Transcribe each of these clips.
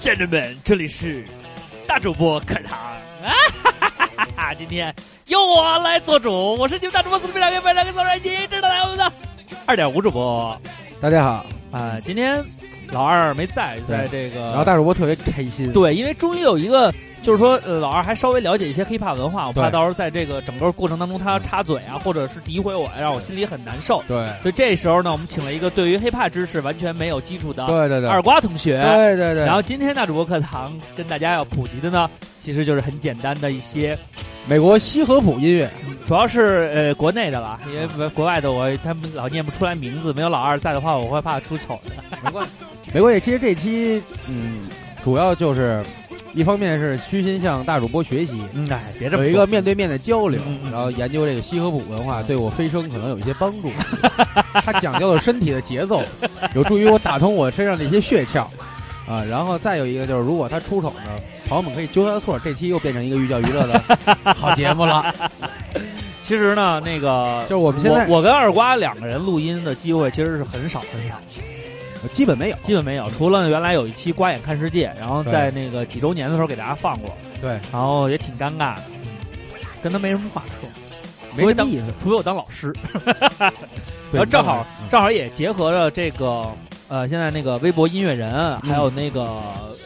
家人们这里是大主播课堂啊！哈哈哈哈哈！今天由我来做主，我是你们大主播四非常给本两个做人机，知道来我们的二点五主播。大家好，啊，今天老二没在，在这个，然后大主播特别开心，对，因为终于有一个。就是说，呃，老二还稍微了解一些 hiphop 文化，我怕到时候在这个整个过程当中他要插嘴啊，或者是诋毁我，让我心里很难受。对，所以这时候呢，我们请了一个对于 hiphop 知识完全没有基础的对对对二瓜同学。对对对。然后今天大主播课堂跟大家要普及的呢，其实就是很简单的一些美国西河普音乐，主要是呃国内的了，因为国外的我他们老念不出来名字，没有老二在的话，我会怕出丑的。没关系，没关系。其实这期嗯，主要就是。一方面是虚心向大主播学习，哎，别这么有一个面对面的交流，然后研究这个西河普文化，对我飞升可能有一些帮助。它讲究了身体的节奏，有助于我打通我身上的一些穴窍啊。然后再有一个就是，如果他出手呢，朋友们可以纠他的错。这期又变成一个寓教于乐的好节目了。其实呢，那个就是我们现在，我跟二瓜两个人录音的机会其实是很少很少。基本没有，基本没有，除了原来有一期《瓜眼看世界》，然后在那个几周年的时候给大家放过，对，然后也挺尴尬的，跟他没什么话说，没什么意思，除非我当老师，然后正好正好也结合着这个。呃，现在那个微博音乐人，还有那个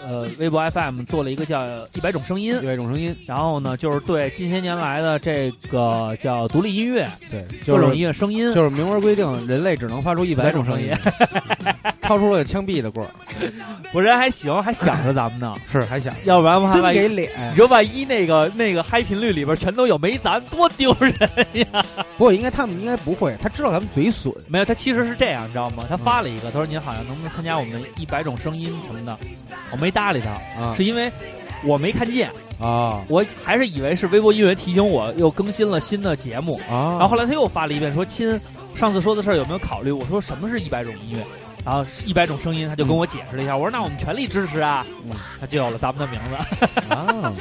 呃微博 FM 做了一个叫一百种声音，一百种声音。然后呢，就是对近些年来的这个叫独立音乐，对各种音乐声音，就是明文规定人类只能发出一百种声音，超出了枪毙的过。我人还行，还想着咱们呢，是还想，要不然真给脸。你说万一那个那个嗨频率里边全都有没咱，多丢人呀！不过应该他们应该不会，他知道咱们嘴损。没有，他其实是这样，你知道吗？他发了一个，他说您好。能不能参加我们一百种声音什么的？我没搭理他，是因为我没看见啊，我还是以为是微博音乐提醒我又更新了新的节目啊。然后后来他又发了一遍说：“亲，上次说的事儿有没有考虑？”我说：“什么是一百种音乐？”然后一百种声音，他就跟我解释了一下。我说：“那我们全力支持啊！”他就有了咱们的名字。啊，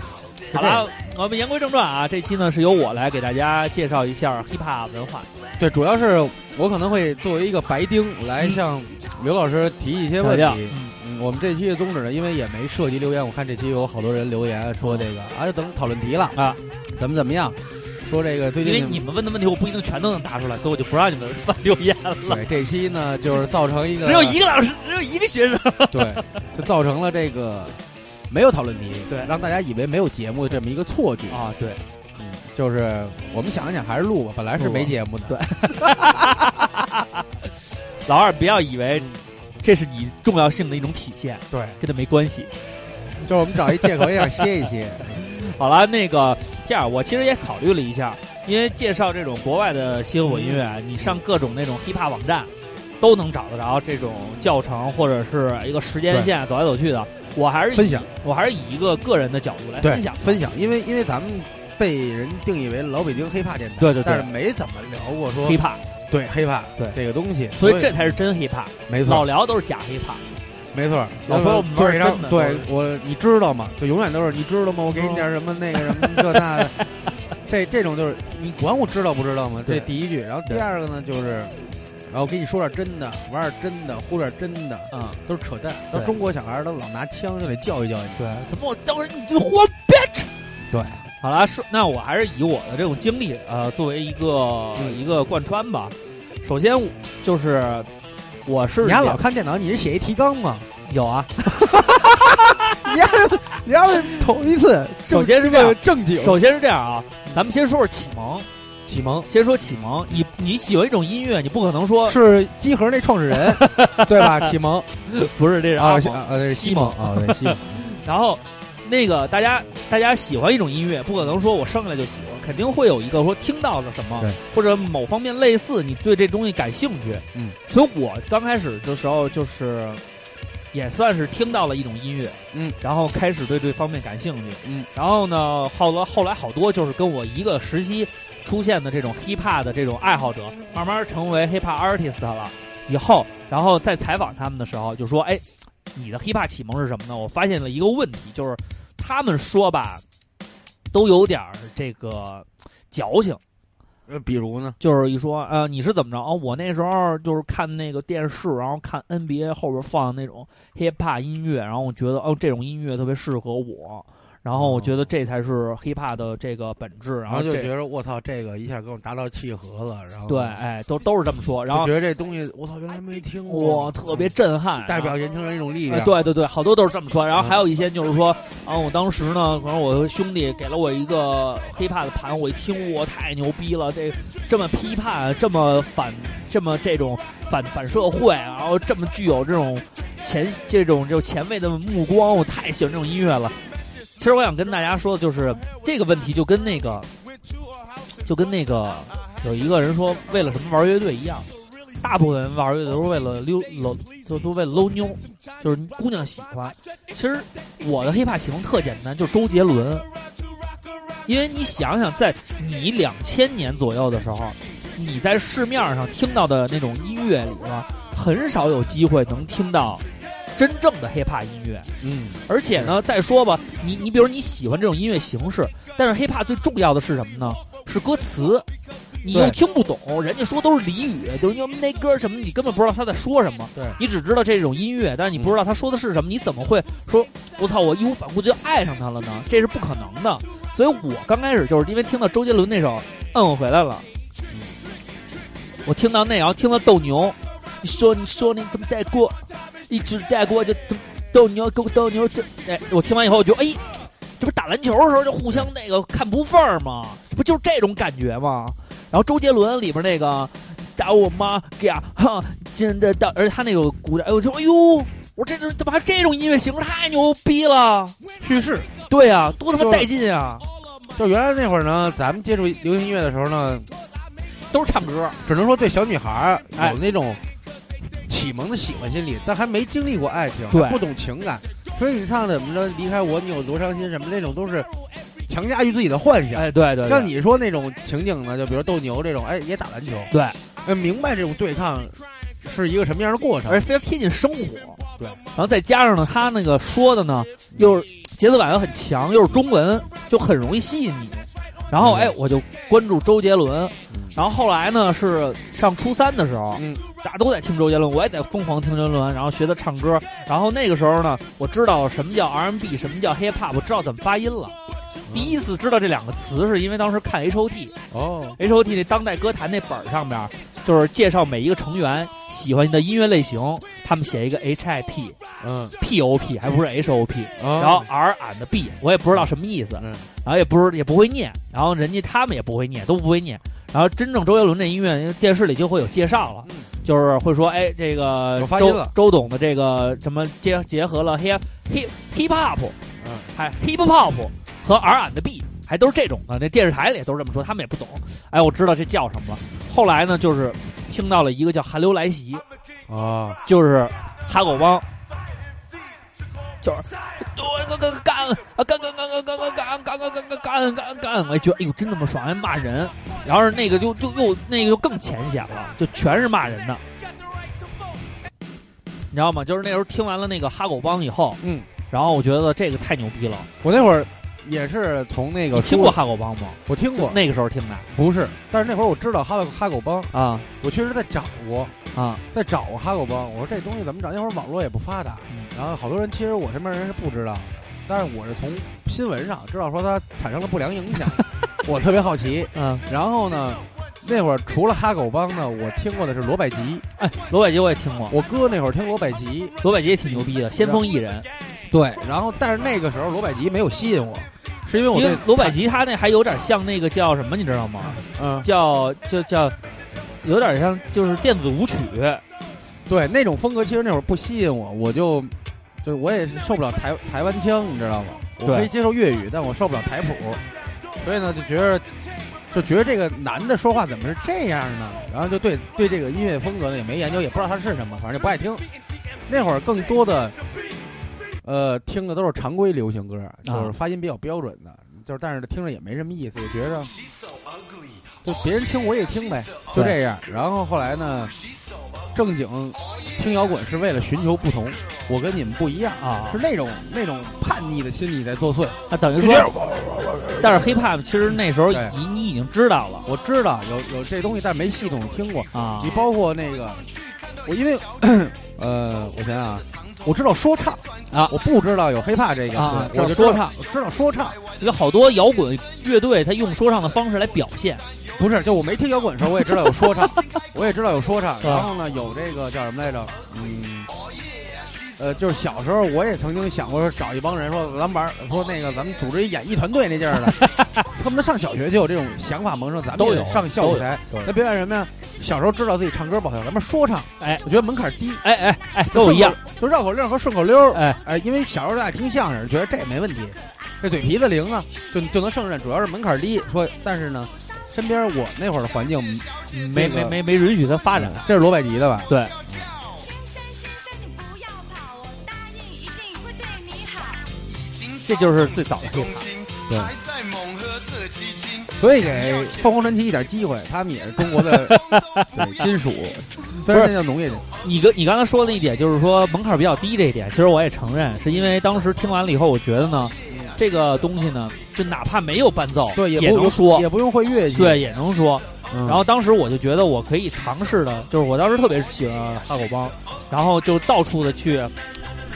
好了，我们言归正传啊，这期呢是由我来给大家介绍一下 hiphop 文化。对，主要是我可能会作为一个白丁来向刘老师提一些问题。嗯，我们这期的宗旨呢，因为也没涉及留言，我看这期有好多人留言说这个，啊，等讨论题了啊，怎么怎么样？说这个最近因为你们问的问题我不一定全都能答出来，所以我就不让你们发留言了。对，这期呢就是造成一个只有一个老师，只有一个学生，对，就造成了这个没有讨论题，对，让大家以为没有节目的这么一个错觉啊，对。嗯就是我们想一想，还是录吧。本来是没节目的。对，老二不要以为这是你重要性的一种体现。对，跟他没关系。就是我们找一借口，也想歇一歇。好了，那个这样，我其实也考虑了一下，因为介绍这种国外的新火音乐，你上各种那种 hiphop 网站都能找得着这种教程或者是一个时间线走来走去的。我还是分享，我还是以一个个人的角度来分享分享，因为因为咱们。被人定义为老北京 hiphop 电台，对对，但是没怎么聊过说 hiphop，，对 hiphop，，对这个东西，所以这才是真 hiphop，，没错，老聊都是假黑怕，没错，老说我们对真的，对我你知道吗？就永远都是你知道吗？我给你点什么那个什么这那的，这这种就是你管我知道不知道吗？这第一句，然后第二个呢就是，然后给你说点真的，玩点真的，呼点真的，啊，都是扯淡，都中国小孩都老拿枪就得教育教育你，对，怎么我当时你就活别扯，对。好了，说那我还是以我的这种经历，呃，作为一个一个贯穿吧。首先就是我是你还老看电脑，你是写一提纲吗？有啊，你还你还头一次。首先是这样正经，首先是这样啊，咱们先说说启蒙，启蒙，先说启蒙。你你喜欢一种音乐，你不可能说是机核那创始人 对吧？启蒙不是这是啊，呃，西蒙啊，对西蒙，然后。那个大家大家喜欢一种音乐，不可能说我生下来就喜欢，肯定会有一个说听到了什么，或者某方面类似，你对这东西感兴趣。嗯，所以我刚开始的时候就是，也算是听到了一种音乐，嗯，然后开始对这方面感兴趣，嗯，然后呢，后来后来好多就是跟我一个时期出现的这种 hiphop 的这种爱好者，慢慢成为 hiphop artist 了。以后，然后在采访他们的时候就说，哎。你的 hiphop 启蒙是什么呢？我发现了一个问题，就是他们说吧，都有点这个矫情，呃，比如呢？就是一说，呃，你是怎么着？哦，我那时候就是看那个电视，然后看 NBA 后边放那种 hip hop 音乐，然后我觉得，哦，这种音乐特别适合我。然后我觉得这才是 hiphop 的这个本质，然后就觉得我操，这个一下跟我达到契合了，然后对，哎，都都是这么说，然后觉得这东西我操，原来没听过，哇，特别震撼，代表年轻人一种力量，对对对，好多都是这么说。然后还有一些就是说，啊，我当时呢，可能我兄弟给了我一个 hiphop 的盘，我一听，我太牛逼了，这这么批判，这么反，这么这种反反社会，然后这么具有这种前这种就前卫的目光，我太喜欢这种音乐了。其实我想跟大家说的就是这个问题，就跟那个，就跟那个有一个人说为了什么玩乐队一样，大部分人玩乐队都是为了溜搂，就都为了搂妞，就是姑娘喜欢。其实我的 hiphop 启蒙特简单，就是周杰伦。因为你想想，在你两千年左右的时候，你在市面上听到的那种音乐里边，很少有机会能听到。真正的 hiphop 音乐，嗯，而且呢，再说吧，你你比如你喜欢这种音乐形式，但是 hiphop 最重要的是什么呢？是歌词，你又听不懂，人家说都是俚语，就是因为那歌什么，你根本不知道他在说什么。对，你只知道这种音乐，但是你不知道他说的是什么，你怎么会说，我操，我义无反顾就爱上他了呢？这是不可能的。所以我刚开始就是因为听到周杰伦那首《嗯我回来了》，我听到那，然后听到斗牛，你说你说你怎么带过？一直带过就斗牛，斗斗牛这哎，我听完以后我就哎，这不打篮球的时候就互相那个看不缝吗？不就是这种感觉吗？然后周杰伦里边那个打我妈呀，哈，真的打，而且他那个鼓点，哎，我说哎呦，我这这怎么还这种音乐形式太牛逼了？叙事，对啊，多他妈带劲啊！就原来那会儿呢，咱们接触流行音乐的时候呢，都是唱歌，只能说对小女孩有那种。启蒙的喜欢心理，但还没经历过爱情，不懂情感，所以你唱怎么着离开我，你有多伤心什么那种都是强加于自己的幻想。哎，对对，像你说那种情景呢，就比如斗牛这种，哎，也打篮球，对，明白这种对抗是一个什么样的过程，而且非常贴近生活。对，然后再加上呢，他那个说的呢，又是节奏感又很强，又是中文，就很容易吸引你。然后哎，我就关注周杰伦。然后后来呢，是上初三的时候，嗯，大家都在听周杰伦，我也在疯狂听周杰伦，然后学他唱歌。然后那个时候呢，我知道什么叫 R&B，什么叫 Hip Hop，我知道怎么发音了。第一次知道这两个词，是因为当时看 H O T，哦，H O T 那当代歌坛那本上面，就是介绍每一个成员喜欢的音乐类型，他们写一个 H I P，嗯，P O P 还不是 H O P，然后 R and B，我也不知道什么意思，然后也不是也不会念，然后人家他们也不会念，都不会念。然后真正周杰伦这音乐，因为电视里就会有介绍了，就是会说，哎，这个周周董的这个什么结结合了 hip hip hip hop，嗯，还 hip hop 和 R and B，还都是这种的。那电视台里也都是这么说，他们也不懂。哎，我知道这叫什么了。后来呢，就是听到了一个叫寒流来袭，啊，就是哈狗帮。就是干干干啊干干干干干干干干干干干干干，我觉得哎呦真他妈爽，还骂人。然后是那个就就又那个就更浅显了，就全是骂人的，你知道吗？就是那时候听完了那个哈狗帮以后，嗯，然后我觉得这个太牛逼了。我那会儿也是从那个听过哈狗帮吗？我听过，那个时候听的。不是，但是那会儿我知道哈哈狗帮啊，我确实在找过。啊，在找哈狗帮，我说这东西怎么找？那会儿网络也不发达，然后好多人其实我身边人是不知道的，但是我是从新闻上知道说它产生了不良影响，我特别好奇，嗯，然后呢，那会儿除了哈狗帮呢，我听过的是罗百吉，哎，罗百吉我也听过，我哥那会儿听罗百吉，罗百吉也挺牛逼的，先锋艺人，对，然后但是那个时候罗百吉没有吸引我，是因为我对罗百吉他那还有点像那个叫什么你知道吗？嗯，叫就叫有点像就是电子舞曲。对那种风格，其实那会儿不吸引我，我就，就我也是受不了台台湾腔，你知道吗？我可以接受粤语，但我受不了台普，所以呢，就觉得，就觉得这个男的说话怎么是这样呢？然后就对对这个音乐风格呢也没研究，也不知道它是什么，反正就不爱听。那会儿更多的，呃，听的都是常规流行歌，就是发音比较标准的，就是但是听着也没什么意思，就觉着，就别人听我也听呗，就这样。然后后来呢？正经听摇滚是为了寻求不同，我跟你们不一样啊，是那种那种叛逆的心理在作祟。那等于说，但是 hiphop 其实那时候你你已经知道了我知道有有这东西，但没系统听过。啊你包括那个，我因为 呃，我想想啊，我知道说唱啊我不知道有 hiphop 这个词，啊我就知道说唱，我知道说唱，有好多摇滚乐队，他用说唱的方式来表现。不是，就我没听摇滚的时候，我也知道有说唱，我也知道有说唱，然后呢，有这个叫什么来着？嗯，呃，就是小时候我也曾经想过说找一帮人说咱们玩，说那个咱们组织一演艺团队那劲儿的，恨不得上小学就有这种想法萌生，咱们都有也上校舞台。那表演什么呀？小时候知道自己唱歌不好听，咱们说唱，哎，我觉得门槛低，哎哎哎，都一样。，就绕口令和顺口溜。哎，哎，因为小时候大家听相声，觉得这没问题，这嘴皮子灵啊，就就能胜任。主要是门槛低，说但是呢，身边我那会儿的环境没没没没允许他发展。这是罗百吉的吧？对，这就是最早的 hiphop。对所以给凤凰传奇一点机会，他们也是中国的 对金属，虽然那叫农业，你跟你刚才说的一点就是说门槛比较低这一点，其实我也承认，是因为当时听完了以后，我觉得呢，这个东西呢，就哪怕没有伴奏，对，也不能说，也不用会乐器，对，也能说。嗯，然后当时我就觉得我可以尝试的，就是我当时特别喜欢哈狗帮，然后就到处的去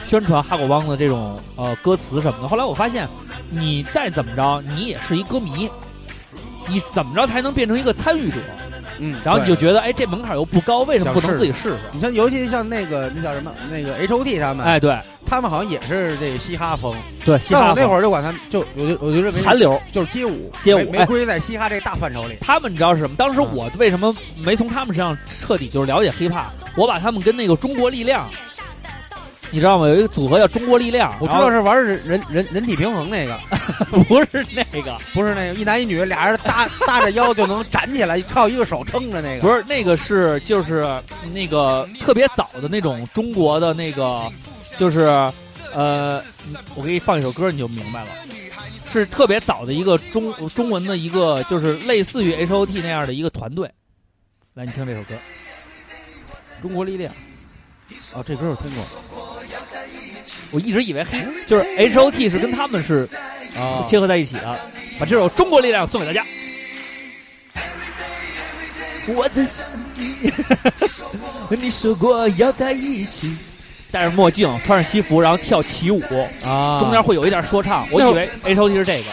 宣传哈狗帮的这种呃歌词什么的。后来我发现，你再怎么着，你也是一歌迷，你怎么着才能变成一个参与者？嗯，然后你就觉得，哎，这门槛又不高，为什么不能自己试试？你像尤其像那个那叫什么那个 H O T 他们，哎，对他们好像也是这个嘻哈风，对，嘻哈那会儿就管他们就我就我就认为韩流。就是街舞，街舞哎没没归在嘻哈这大范畴里。他们你知道是什么？当时嗯我为什么没从他们身上彻底就是了解 hiphop？我把他们跟那个中国力量，你知道吗？有一个组合叫中国力量，我知道是玩人人人人体平衡那个，不是那个，不是那个一男一女俩人搭搭着腰就能站起来，靠一个手撑着那个。不是那个是就是那个特别早的那种中国的那个，就是呃，我给你放一首歌你就明白了。是特别早的一个中中文的一个，就是类似于 H O T 那样的一个团队。来，你听这首歌。中国力量。哦，这歌我听过我一直以为黑就是 H O T 是跟他们是啊切合在一起的，把这首《中国力量》送给大家。我在想你，你说过要在一起，戴着墨镜，穿着西服，然后跳起舞，啊，中间会有一点说唱。我以为 H O T 是这个。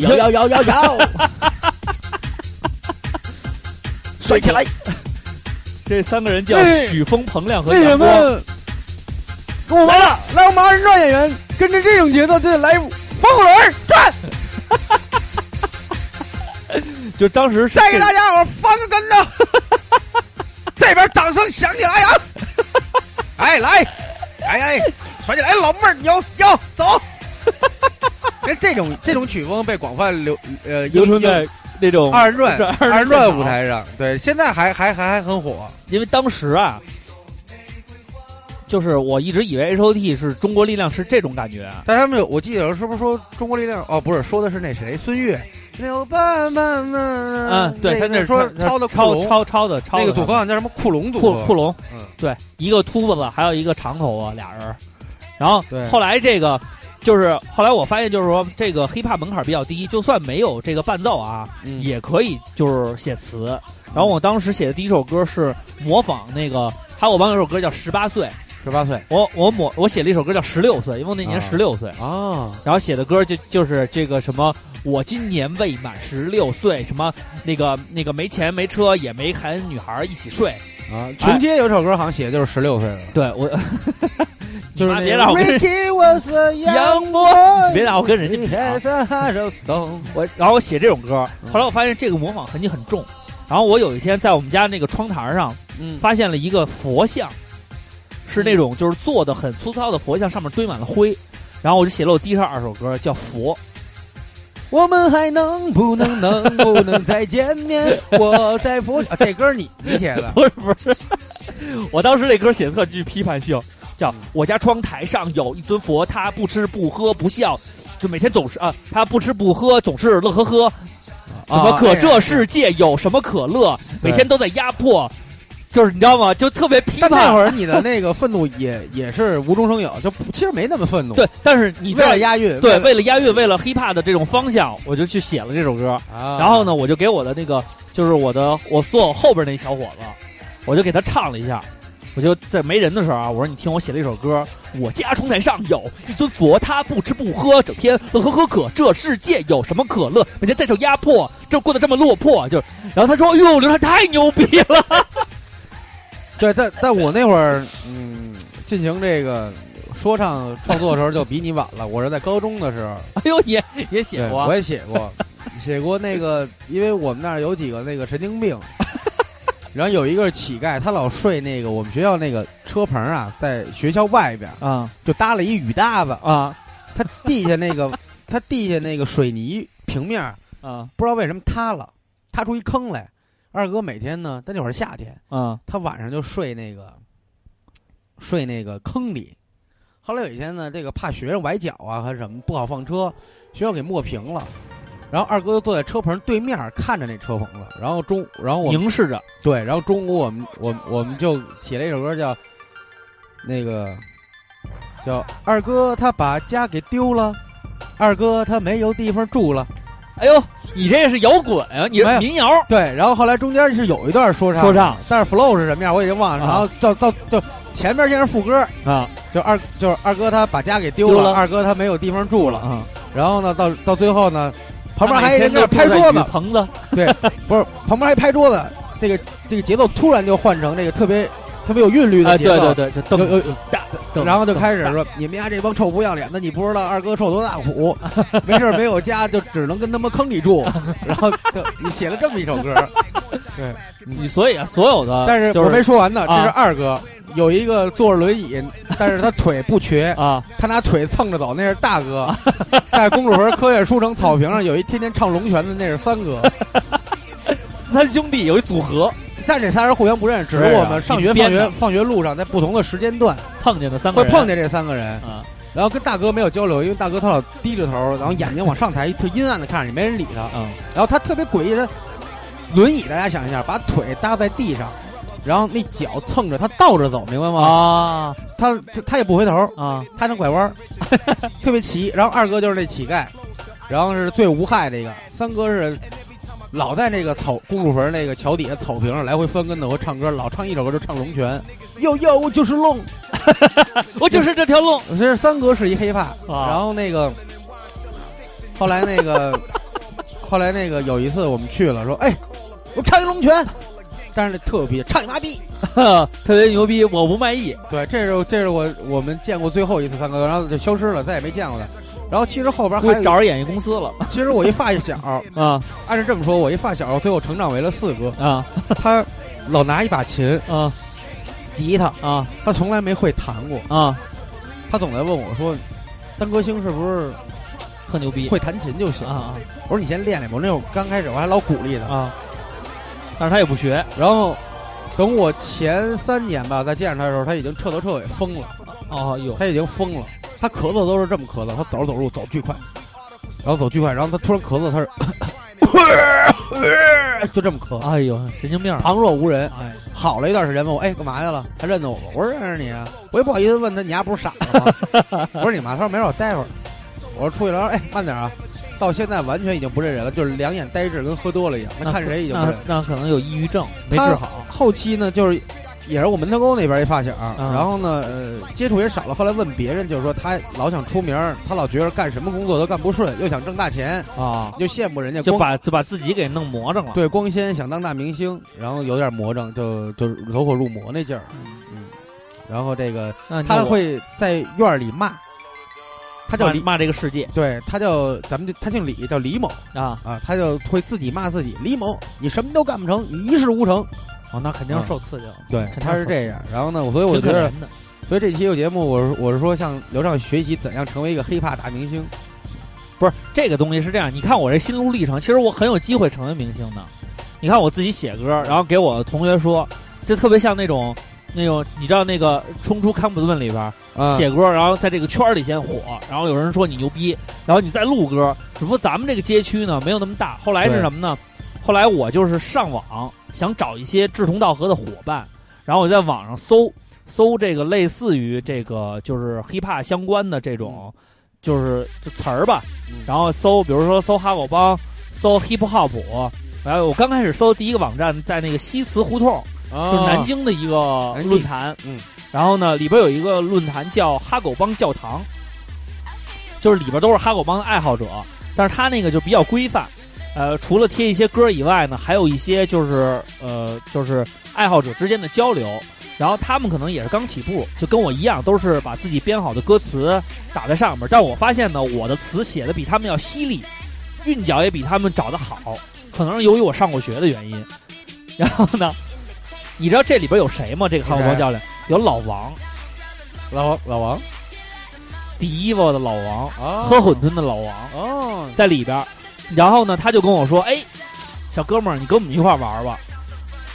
摇摇摇摇摇，甩 起来！这三个人叫哎许峰、彭亮和为什杨光。么？跟我来了，来我们二人转演员，跟着这种节奏就得来风火轮转，就当时再给大家伙翻个跟头，这边掌声响起来呀！哎，来，哎哎，甩起来，老妹儿，有有走。这这种这种曲风被广泛流呃流传在那种二人转 二人转舞台上，对，现在还还还还很火。因为当时啊，就是我一直以为 H O T 是中国力量是这种感觉，但他们有，我记得有人是不是说中国力量？哦，不是，说的是那谁，孙悦。六爸爸们，嗯，对他那是说他抄的抄抄抄的抄那个组合好像叫什么库龙组合。库库龙，嗯对，一个秃子，还有一个长头发，俩人。然后后来这个就是后来我发现，就是说这个 hiphop 门槛比较低，就算没有这个伴奏啊，嗯。也可以就是写词。然后我当时写的第一首歌是模仿那个还有我帮有首歌叫《十八岁》，十八岁。我我模我写了一首歌叫《十六岁》，因为我那年啊。十六岁。啊，然后写的歌就就是这个什么，我今年未满十六岁，什么那个那个没钱没车也没喊女孩一起睡。啊，群街有首歌好像写的就是十六岁的，对我，就是别让我跟别让我跟人家。我，然后我写这种歌，后来我发现这个模仿痕迹很重。然后我有一天在我们家那个窗台上嗯，发现了一个佛像，是那种就是做的很粗糙的佛像，上面堆满了灰。然后我就写了我第一首二首歌，叫《佛》。我们还能不能能不能再见面？我在佛啊，这歌你你写的不是不是，我当时这歌写的特具批判性，叫我家窗台上有一尊佛，他不吃不喝不笑，就每天总是啊，他不吃不喝，总是乐呵呵。什么可这世界有什么可乐？每天都在压迫，就是你知道吗？就特别批但判。那会儿你的那个愤怒也 也是无中生有，就其实没那么愤怒。对，但是你为了押韵，对，为了押韵，为了 hiphop 的这种方向，我就去写了这首歌。啊，然后呢，我就给我的那个，就是我的我坐我后边那小伙子，我就给他唱了一下。我就在没人的时候啊，我说你听我写了一首歌，我家窗台上有一尊佛，他不吃不喝，整天乐呵呵可。这世界有什么可乐？每天在受压迫，这过得这么落魄。就，然后他说：“哎呦，刘畅太牛逼了。对，在在 我那会儿，嗯，进行这个说唱创作的时候就比你晚了。我是在高中的时候，”哎呦，也也写，过我也写过，写过那个，因为我们那儿有几个那个神经病，然后有一个是乞丐，他老睡那个我们学校那个车棚啊，在学校外边啊就搭了一雨搭子，啊他地下那个他地下那个水泥平面啊不知道为什么塌了，塌出一坑来。二哥每天呢，他那会儿夏天，啊他晚上就睡那个睡那个坑里。后来有一天呢，这个怕学生崴脚啊还是什么不好放车，学校给抹平了。然后二哥就坐在车棚对面看着那车棚子。然后中，然后我凝视着对，然后中午我们我我们就写了一首歌叫那个叫二哥他把家给丢了，二哥他没有地方住了。哎呦，你这是摇滚啊，你没有是民谣对，然后后来中间是有一段说唱，说唱但是 flow 是什么样我已经忘了。啊然后到到就前面先是副歌，啊就二就是二哥他把家给丢了，二哥他没有地方住了。啊！然后呢，到到最后呢，旁边他还有人在拍桌子，雨棚子不是旁边还拍桌子，这个这个节奏突然就换成这个特别特别有韵律啊，的节奏。对对对，就有有噔，噔然后就开始说：“你们家这帮臭不要脸的，你不知道二哥受多大苦，没事儿没有家，就只能跟他们坑里住。”然后就你写了这么一首歌，对你所以啊，所有的但是我是没说完呢。这啊是二哥，有一个坐着轮椅，但是他腿不瘸，啊他拿腿蹭着走，那是大哥。在公主坟科学书城草坪上有一天天唱龙泉的，那是三哥。三兄弟有一组合但这仨人互相不认识，只是我们上学、放学、放学路上在不同的时间段碰见的三个人会碰见这三个人，啊然后跟大哥没有交流，因为大哥他老低着头，然后眼睛往上抬，特阴暗的看着你，没人理他。嗯然后他特别诡异，他轮椅，大家想一下，把腿搭在地上，然后那脚蹭着他倒着走，明白吗？啊他他他也不回头，啊他能拐弯，特别奇。然后二哥就是那乞丐，然后是最无害的一个，三哥是老在那个草公主坟那个桥底下草坪上来回翻跟头和唱歌，老唱一首歌就唱龙泉，哟哟，我就是龙。我就是这条龙其实三哥是一黑怕，啊然后那个后来那个 后来那个有一次我们去了，说哎，我唱一龙泉，但是那特别唱你妈逼。特别牛逼，我不卖艺对，这是这是我我们见过最后一次三哥，然后就消失了，再也没见过他。然后其实后边还找着演艺公司了其实我一发小，啊按照这么说，我一发小最后成长为了四哥。啊他老拿一把琴、啊吉他，啊他从来没会弹过。啊，他总在问我说：“当歌星是不是特牛逼会弹琴就行啊？”我说：“你先练练吧。”我那会儿刚开始我还老鼓励他。啊啊！但是他也不学然后等我前三年吧再见着他的时候，他已经彻头彻尾疯了，哦有他已经疯了。他咳嗽都是这么咳嗽，他走着走路走巨快，然后走巨快，然后他突然咳嗽，他是 就这么咳，哎呦神经病旁若无人。哎好了一段时间问我，哎，干嘛去了？他认得我吗？我说认识你啊。我也不好意思问他，你丫不是傻子吗？我说你妈？他说没事，我待会儿。我说出去了，哎，慢点啊。到现在完全已经不认人了，就是两眼呆滞，跟喝多了一样。他看谁已经不那认。那可能有抑郁症没治好后期呢，就是也是我门头沟那边一发小，嗯然后呢，呃，接触也少了。后来问别人，就是说他老想出名，他老觉得干什么工作都干不顺，又想挣大钱，啊，又羡慕人家就光把就把自己给弄魔怔了。对光鲜，想当大明星，然后有点魔怔，就就走火入魔那劲儿。嗯，然后这个他会在院里骂，他叫李，骂骂这个世界对他叫咱们就他姓李，叫李某啊！啊，他就会自己骂自己，李某，你什么都干不成，你一事无成。哦，那肯定是受刺激了。对肯，定他是这样。然后呢，所以我挺觉得。所以这期有节目，我是我是说向刘畅学习怎样成为一个黑怕大明星。不是这个东西是这样，你看我这心路历程，其实我很有机会成为明星的。你看我自己写歌，然后给我的同学说，这特别像那种那种，你知道那个《冲出康普顿》里边啊，写歌，然后在这个圈里先火，然后有人说你牛逼，然后你再录歌。只不过咱们这个街区呢没有那么大，后来是什么呢？后来我就是上网想找一些志同道合的伙伴，然后我在网上搜搜这个类似于这个就是 hiphop 相关的这种就是就词儿吧，嗯。然后搜比如说搜哈狗帮，搜 hip hop，然后我刚开始搜第一个网站在那个西祠胡同，啊。就是南京的一个论坛，嗯，然后呢里边有一个论坛叫哈狗帮教堂，就是里边都是哈狗帮的爱好者，但是他那个就比较规范。呃，除了贴一些歌以外呢，还有一些就是呃，就是爱好者之间的交流。然后他们可能也是刚起步，就跟我一样，都是把自己编好的歌词打在上面。但我发现呢，我的词写的比他们要犀利，韵脚也比他们找的好，可能是由于我上过学的原因。然后呢，你知道这里边有谁吗？这个汉堡包教练有老王，老王老王第一波的老王，啊喝馄饨的老王哦，在里边儿。然后呢，他就跟我说：“哎，小哥们儿，你跟我们一块儿玩吧。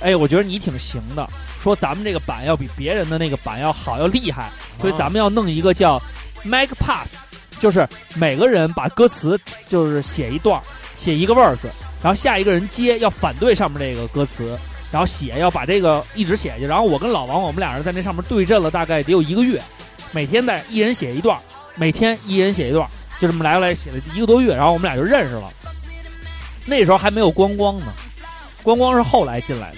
哎，我觉得你挺行的。说咱们这个版要比别人的那个版要好，要厉害，所以咱们要弄一个叫 Mag Pass，就是每个人把歌词就是写一段，写一个 verse，然后下一个人接要反对上面这个歌词，然后写要把这个一直写下去。然后我跟老王，我们俩人在那上面对阵了大概得有一个月，每天在一人写一段，每天一人写一段，就这么来来写了一个多月，然后我们俩就认识了。那时候还没有光光呢，光光是后来进来的，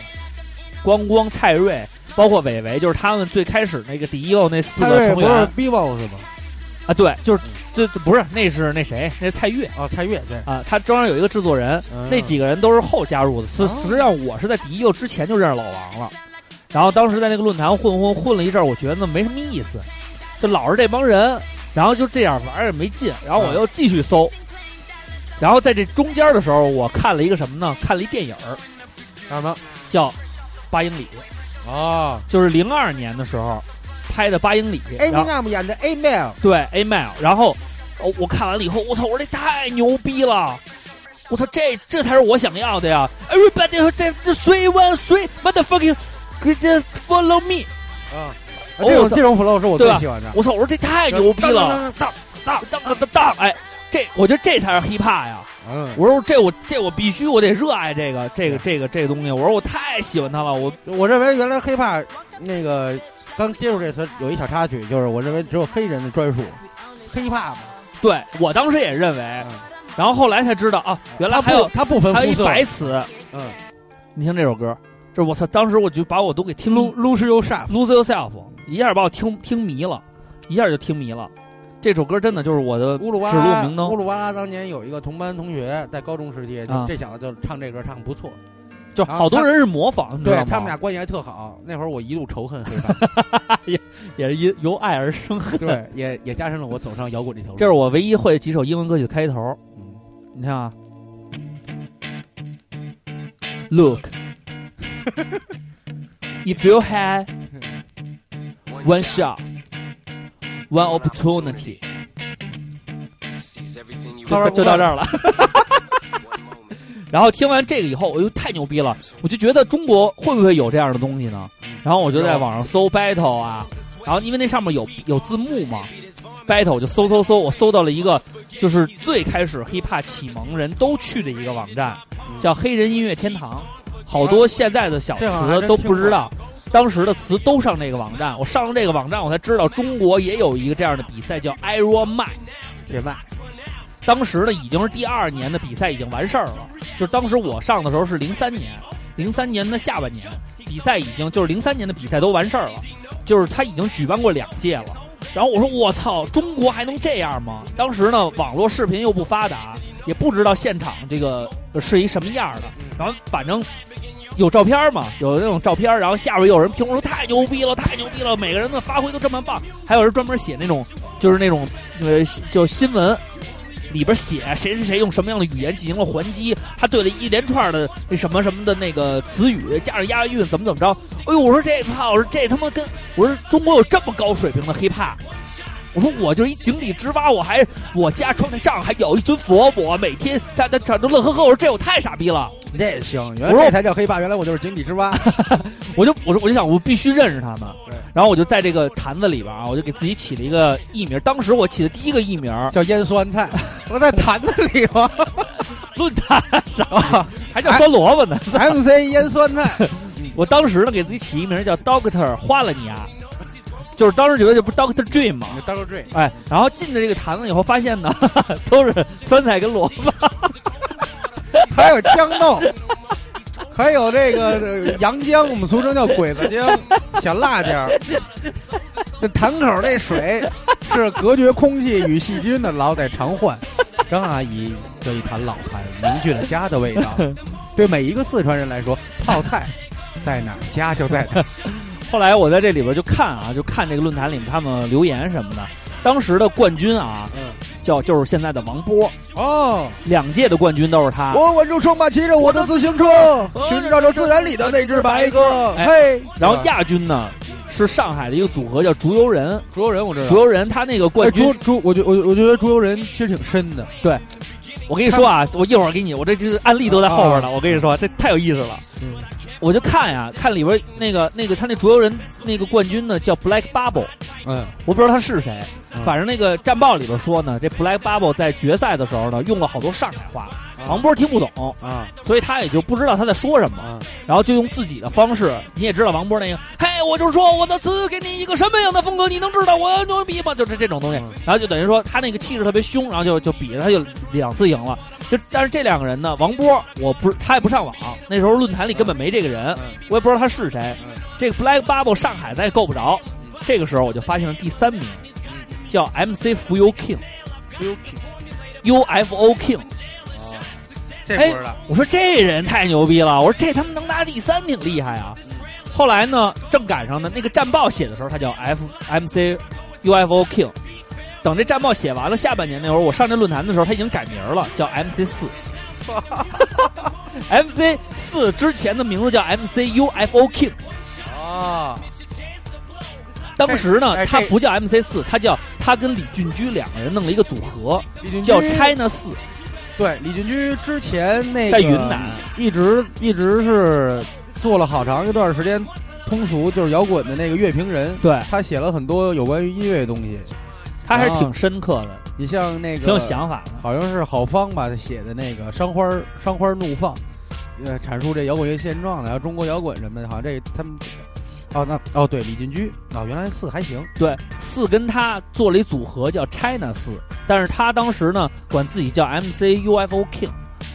光光、蔡瑞，包括伟伟，就是他们最开始那个迪一个那四个成这不是员 BBO 是吗？啊，对，就是这这不是那是那谁，那是蔡越啊，蔡越对，啊，他中间有一个制作人，嗯。那几个人都是后加入的。实哦。实际上我是在迪一个之前就认识老王了，然后当时在那个论坛混混混了一阵儿，我觉得没什么意思，就老是这帮人，然后就这样玩儿也没劲，然后我又继续搜，然后在这中间的时候，我看了一个什么呢？看了一电影儿叫什么？叫《八英里》，哦，就是零二年的时候拍的《八英里》，然后 Eminem 演的 A-Mail，对 A Mail，然后哦，我看完了以后，我操，我说这太牛逼了！我操，这这才是我想要的呀！Everybody 在这 three one three motherfucking just follow me！啊，哦我操这种这种 flow 是我最喜欢的，我操，我说这太牛逼了！当！当当当当当！哎，这我觉得这才是 hiphop 呀！嗯，我说这我这我必须我得热爱这个这个这个这个东西。我说我太喜欢它了，我我认为原来 hiphop 那个刚接触这词有一小插曲，就是我认为只有黑人的专属，hiphop 对我当时也认为，然后后来才知道啊，原来还有它不分还有一，白词。嗯你听这首歌，这我操！当时我就把我都给听，lose lose yourself，lose yourself，一下把我听听迷了，一下就听迷了。这首歌真的就是我的乌鲁哇指路拉明灯乌鲁巴拉当年有一个同班同学，在高中时期，这小子就唱这歌唱得不错，就好多人是模仿？对他们俩关系还特好。那会儿我一路仇恨 黑怕，也是因由爱而生。对，也也加深了我走上摇滚这条路。这是我唯一会几首英文歌曲的开头。嗯你看啊，Look, if you had one shot, one opportunity，就就到这儿了。然后听完这个以后，我又太牛逼了，我就觉得中国会不会有这样的东西呢？然后我就在网上搜 battle 啊，然后因为那上面有有字幕嘛，battle 我就搜搜搜，我搜到了一个就是最开始 hiphop 启蒙人都去的一个网站，叫黑人音乐天堂，好多现在的小词都不知道。当时的词都上这个网站，我上了这个网站，我才知道中国也有一个这样的比赛叫 Iron Man 铁麦，当时呢已经是第二年的比赛已经完事儿了，就是当时我上的时候是零三年，零三年的下半年比赛已经就是零三年的比赛都完事儿了，就是他已经举办过两届了。然后我说我操，中国还能这样吗？当时呢网络视频又不发达，也不知道现场这个是一什么样的，然后反正。有照片嘛？有那种照片，然后下边有人评论说太牛逼了，太牛逼了，每个人的发挥都这么棒。还有人专门写那种，就是那种呃，就新闻里边写谁谁谁用什么样的语言进行了还击，他对了一连串的那什么什么的那个词语，加上押韵，怎么怎么着？哎呦，我说这操，我说这他妈跟我说中国有这么高水平的 hiphop。我说我就是一井底之蛙，我还我家窗台上还有一尊佛，我每天他他他都乐呵呵。我说这我太傻逼了，你这也行，原来这才叫黑怕，原来我就是井底之蛙。我就我说我就想我必须认识他们对，然后我就在这个坛子里边啊，我就给自己起了一个艺名。当时我起的第一个艺名叫腌酸菜，我在坛子里吗论坛上还叫酸萝卜呢。？MC 腌酸菜，我当时呢给自己起一名叫 Doctor 花了你啊，就是当时觉得这不是 Doctor Dream 吗？Doctor Dre，哎，然后进了这个坛子以后，发现呢 都是酸菜跟萝卜，还有豇豆，还有这个呃洋姜，我们俗称叫鬼子姜，小辣椒。这坛口那水是隔绝空气与细菌的，老得常换。张阿姨这一坛老坛凝聚了家的味道。对每一个四川人来说，泡菜在哪，家就在哪。后来我在这里边就看啊，就看这个论坛里面他们留言什么的。当时的冠军啊，嗯，叫就是现在的王波，哦，两届的冠军都是他。我稳住冲吧，骑着我的自行车，寻找着自然里的那只白鸽。哎嘿，然后亚军呢是上海的一个组合叫竹游人，竹游人我知道，竹游人他那个冠哎，军竹，竹，我觉我我觉得竹游人其实挺深的。对我跟你说啊，我一会儿给你，我这这案例都在后边呢。我跟你说，这太有意思了。嗯，我就看呀，看里边那个那个他那竹游人那个冠军呢叫 Black Bubble，嗯，我不知道他是谁，嗯。反正那个战报里边说呢，这 Black Bubble 在决赛的时候呢用了好多上海话，王波听不懂，啊。所以他也就不知道他在说什么，啊，然后就用自己的方式，你也知道王波那个，嘿，我就说我的词给你一个什么样的风格，你能知道我牛逼吗？就是这种东西，嗯。然后就等于说他那个气势特别凶，然后就就比着他就两次赢了。就但是这两个人呢，王波我不是他也不上网，那时候论坛里根本没这个人，嗯。我也不知道他是谁。嗯。这个 Black Bubble 上海咱也够不着，这个时候我就发现了第三名，叫 MC 浮游 King，UFO King。哎不知道。我说这人太牛逼了，我说这他妈能拿第三挺厉害啊。后来呢，正赶上呢，那个战报写的时候，他叫 F M C U F O King。等这战报写完了，下半年那会儿我上这论坛的时候，他已经改名了，叫 M C 四。M C 四之前的名字叫 M C U F O King。啊，当时呢，他不叫 M C 四，他叫他跟李俊驹两个人弄了一个组合，叫 China 四。对李俊驹之前那个在云南一直一直是做了好长一段时间通俗就是摇滚的那个乐评人，对他写了很多有关于音乐的东西。他还是挺深刻的，你像那个挺有想法的。好像是郝芳吧，他写的那个《伤花伤花怒放》，呃，阐述这摇滚乐现状的，还有中国摇滚什么的，好像这他们，哦，那哦对，李俊驹哦，原来四还行，对，四跟他做了一组合叫 China 四，但是他当时呢管自己叫 MC UFO King，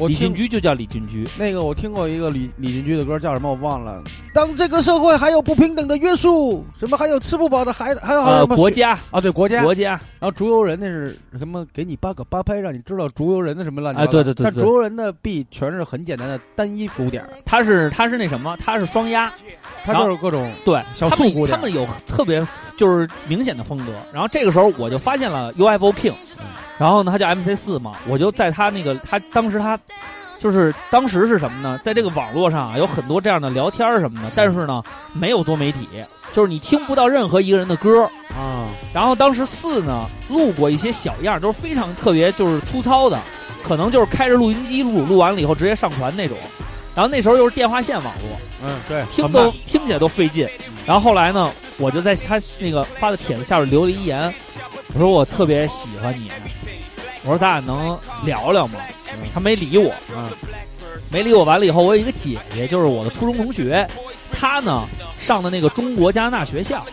李俊驹就叫李俊居。那个我听过一个李李俊居的歌，叫什么我忘了。当这个社会还有不平等的约束，什么还有吃不饱的孩子，还有还有呃，国家，啊，对国家。国家，然后竹游人那是什么？给你八个八拍，让你知道竹游人的什么乱七八糟。哎对对对对但竹游人的 B 全是很简单的单一鼓点，他是他是那什么，他是双压，它然后就是各种对，小素鼓点他们有特别就是明显的风格。然后这个时候我就发现了 UFO King，然后呢他叫 MC 四嘛，我就在他那个他当时他。就是当时是什么呢？在这个网络上啊，有很多这样的聊天儿什么的，但是呢，没有多媒体，就是你听不到任何一个人的歌，啊，然后当时四呢录过一些小样，都是非常特别就是粗糙的，可能就是开着录音机录，录完了以后直接上传那种。然后那时候又是电话线网络，嗯，对，听都听起来都费劲。然后后来呢，我就在他那个发的帖子下边留了一言，我说我特别喜欢你，我说咱俩能聊聊吗？他没理我，嗯没理我。完了以后，我有一个姐姐，就是我的初中同学，她呢上的那个中国加拿大学校，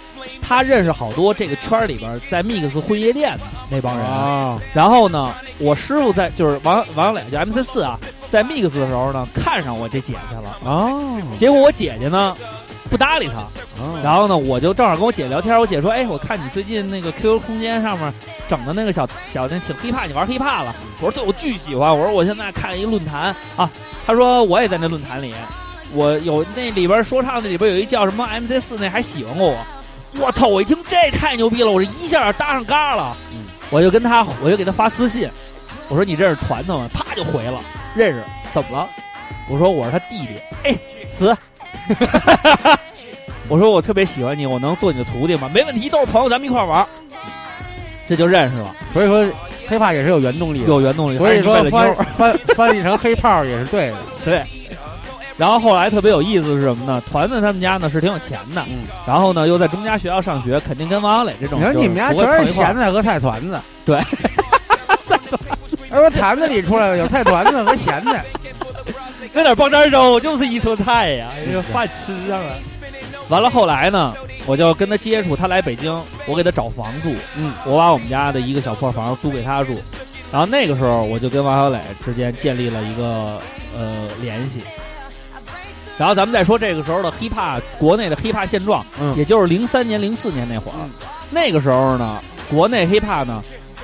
她认识好多这个圈里边在 Mix 混夜店的那帮人。啊，然后呢，我师傅在就是王王小磊就 MC 四啊，在 Mix 的时候呢，看上我这姐姐了。哦，结果我姐姐呢不搭理他，哦然后呢，我就正好跟我姐聊天，我姐说：“哎，我看你最近那个 QQ 空间上面整的那个小小那挺 hiphop，你玩 hiphop 了？”我说：“对，我巨喜欢。”我说：“我现在看一论坛啊。”她说：“我也在那论坛里，我有那里边说唱那里边有一叫什么 MC 四，那还喜欢过我。我操！我一听这太牛逼了，我这一下搭上嘎了。嗯我就跟他，我就给他发私信，我说：“你认识团团吗？”啪就回了，认识。怎么了？我说：“我是他弟弟。”哎，词。我说我特别喜欢你，我能做你的徒弟吗？没问题，都是朋友，咱们一块儿玩儿。这就认识了，所以说黑怕也是有原动力的，有原动力。所以说翻翻翻译成黑炮也是对的，对。然后后来特别有意思是什么呢？团子他们家呢是挺有钱的，嗯，然后呢又在中家学校上学，肯定跟王小磊这种你说你们家全是咸菜和菜团子，对，他说坛子里出来了有菜团子和咸菜，那点棒渣肉就是一桌菜呀，这饭吃上了。完了后来呢，我就跟他接触，他来北京，我给他找房住，嗯，我把我们家的一个小破房租给他住，然后那个时候我就跟王小磊之间建立了一个呃联系。然后咱们再说这个时候的 hiphop 国内的 hiphop 现状，嗯也就是零三年、零四年那会儿，那个时候呢，国内 hiphop 呢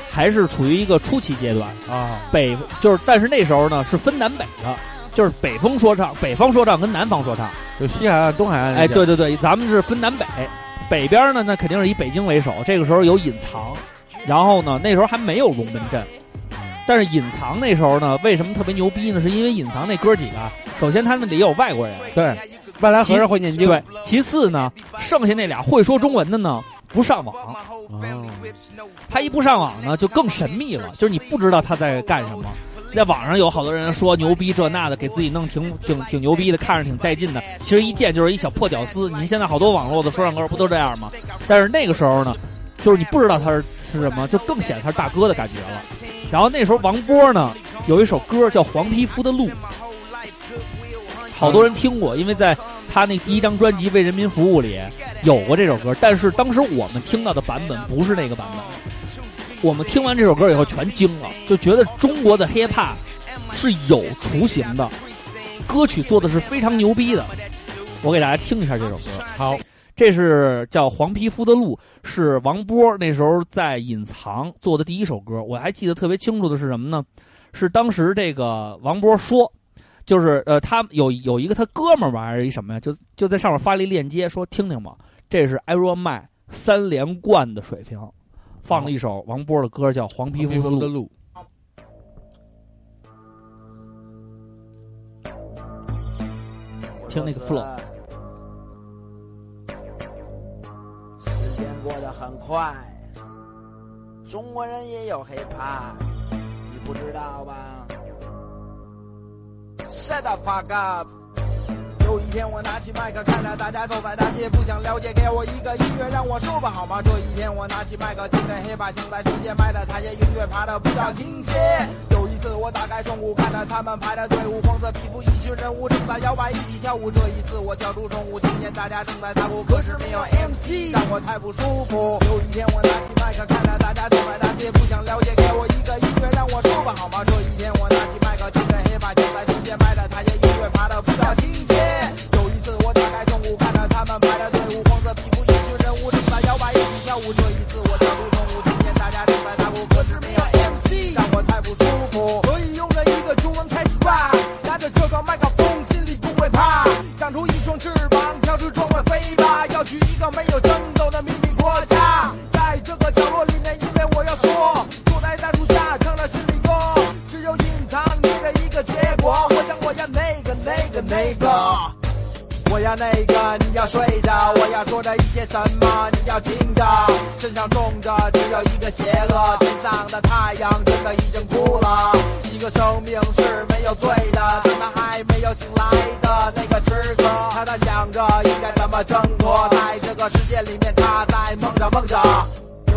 还是处于一个初期阶段，啊，北就是，但是那时候呢是分南北的，就是北风说唱、北方说唱跟南方说唱。就西海岸、东海岸哎，对对对，咱们是分南北，北边呢那肯定是以北京为首，这个时候有隐藏，然后呢那时候还没有龙门阵。但是隐藏那时候呢，为什么特别牛逼呢？是因为隐藏那哥几个，首先他们里有外国人，对，外来和尚会念经，对，其次呢，剩下那俩会说中文的呢不上网，哦，他一不上网呢，就更神秘了，就是你不知道他在干什么。在网上有好多人说牛逼这那的，给自己弄挺挺挺牛逼的，看着挺带劲的。其实一见就是一小破屌丝。您现在好多网络的说唱歌不都这样吗？但是那个时候呢，就是你不知道他是是什么，就更显得他是大哥的感觉了。然后那时候王波呢有一首歌叫《黄皮肤的路》，好多人听过，因为在他那第一张专辑《为人民服务》里有过这首歌，但是当时我们听到的版本不是那个版本。我们听完这首歌以后全惊了，就觉得中国的 hiphop 是有雏形的，歌曲做的是非常牛逼的。我给大家听一下这首歌，好，这是叫《黄皮肤的鹿》，是王波那时候在隐藏做的第一首歌。我还记得特别清楚的是什么呢？是当时这个王波说，就是呃，他有有一个他哥们儿吧，还是一什么呀？就就在上面发了一链接，说听听吧，这是艾若麦三连冠的水平，放了一首王波的歌，叫《黄皮肤的》。路，听那个 flow。时间过得很快，中国人也有 hiphop，你不知道吧？Shut the fuck up！有一天我拿起麦克，看着大家走在大街，不想了解，给我一个音乐让我说吧好吗？这一天我拿起麦克，听着 hiphop 想在世界迈的台阶，音乐爬的不要倾斜。一次我打开窗户，看着他们排的队伍，黄色皮肤一群人物正在摇摆一起跳舞。这一次我跳出窗户，听见大家正在踏步，可是没有 MC，让我太不舒服。有一天我拿起麦克，看着大家走在大街，不想了解，给我一个音乐让我说吧好吗？这一天我拿起麦克，听着 hiphop 想在世界迈的台阶，音乐爬得不要倾斜。有一次我打开窗户，看着他们排的队伍，黄色皮肤一群人物正在摇摆一起跳舞。这一次我跳出窗户，听见大家正在踏步，可是没有让我太不舒服。可以用了一个中文开始 rap，拿着这个麦克风，心里不会怕，长出一双翅膀，跳出窗外飞吧，要去一个没有争斗的秘密国家。在这个角落里面，因为我要说，坐在大树下唱着心里歌，只有隐藏你的一个结果。我想我要那个那个那个。我要那个，你要睡着；我要说着一些什么，你要听着。身上种着只有一个邪恶，天上的太阳真的已经哭了。一个生命是没有罪的，当他还没有醒来的那个时刻，他在想着应该怎么挣脱，在这个世界里面，他在梦着梦着。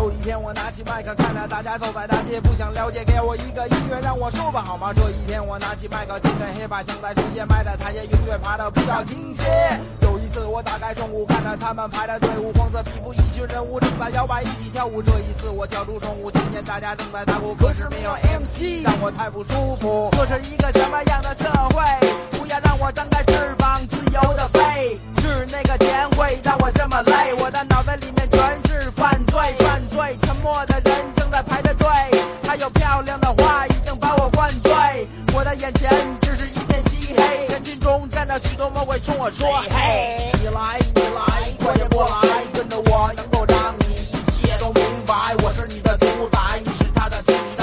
有一天我拿起麦克，看着大家走在大街，不想了解，给我一个音乐让我说吧好吗？这一天我拿起麦克，听着 hiphop 想在世界迈的台阶，音乐爬得不要倾斜。有一次我打开窗户，看着他们排着队伍，黄色皮肤一群人物正在摇摆一起跳舞。这一次我跳出窗户，听见大家正在打鼓，可是没有 MC，让我太不舒服。这是一个什么样的社会？不要让我张开翅膀自由的飞，是那个钱会让我这么累，我的脑袋里面全是犯罪，犯罪，沉默的人正在排着队，还有漂亮的话已经把我灌醉，我的眼前只是一片漆黑，人群中站着许多魔鬼冲我说：嘿，你来，你来，快点过来，跟着我能够让你一切都明白，我是你的主宰，你是他的替代，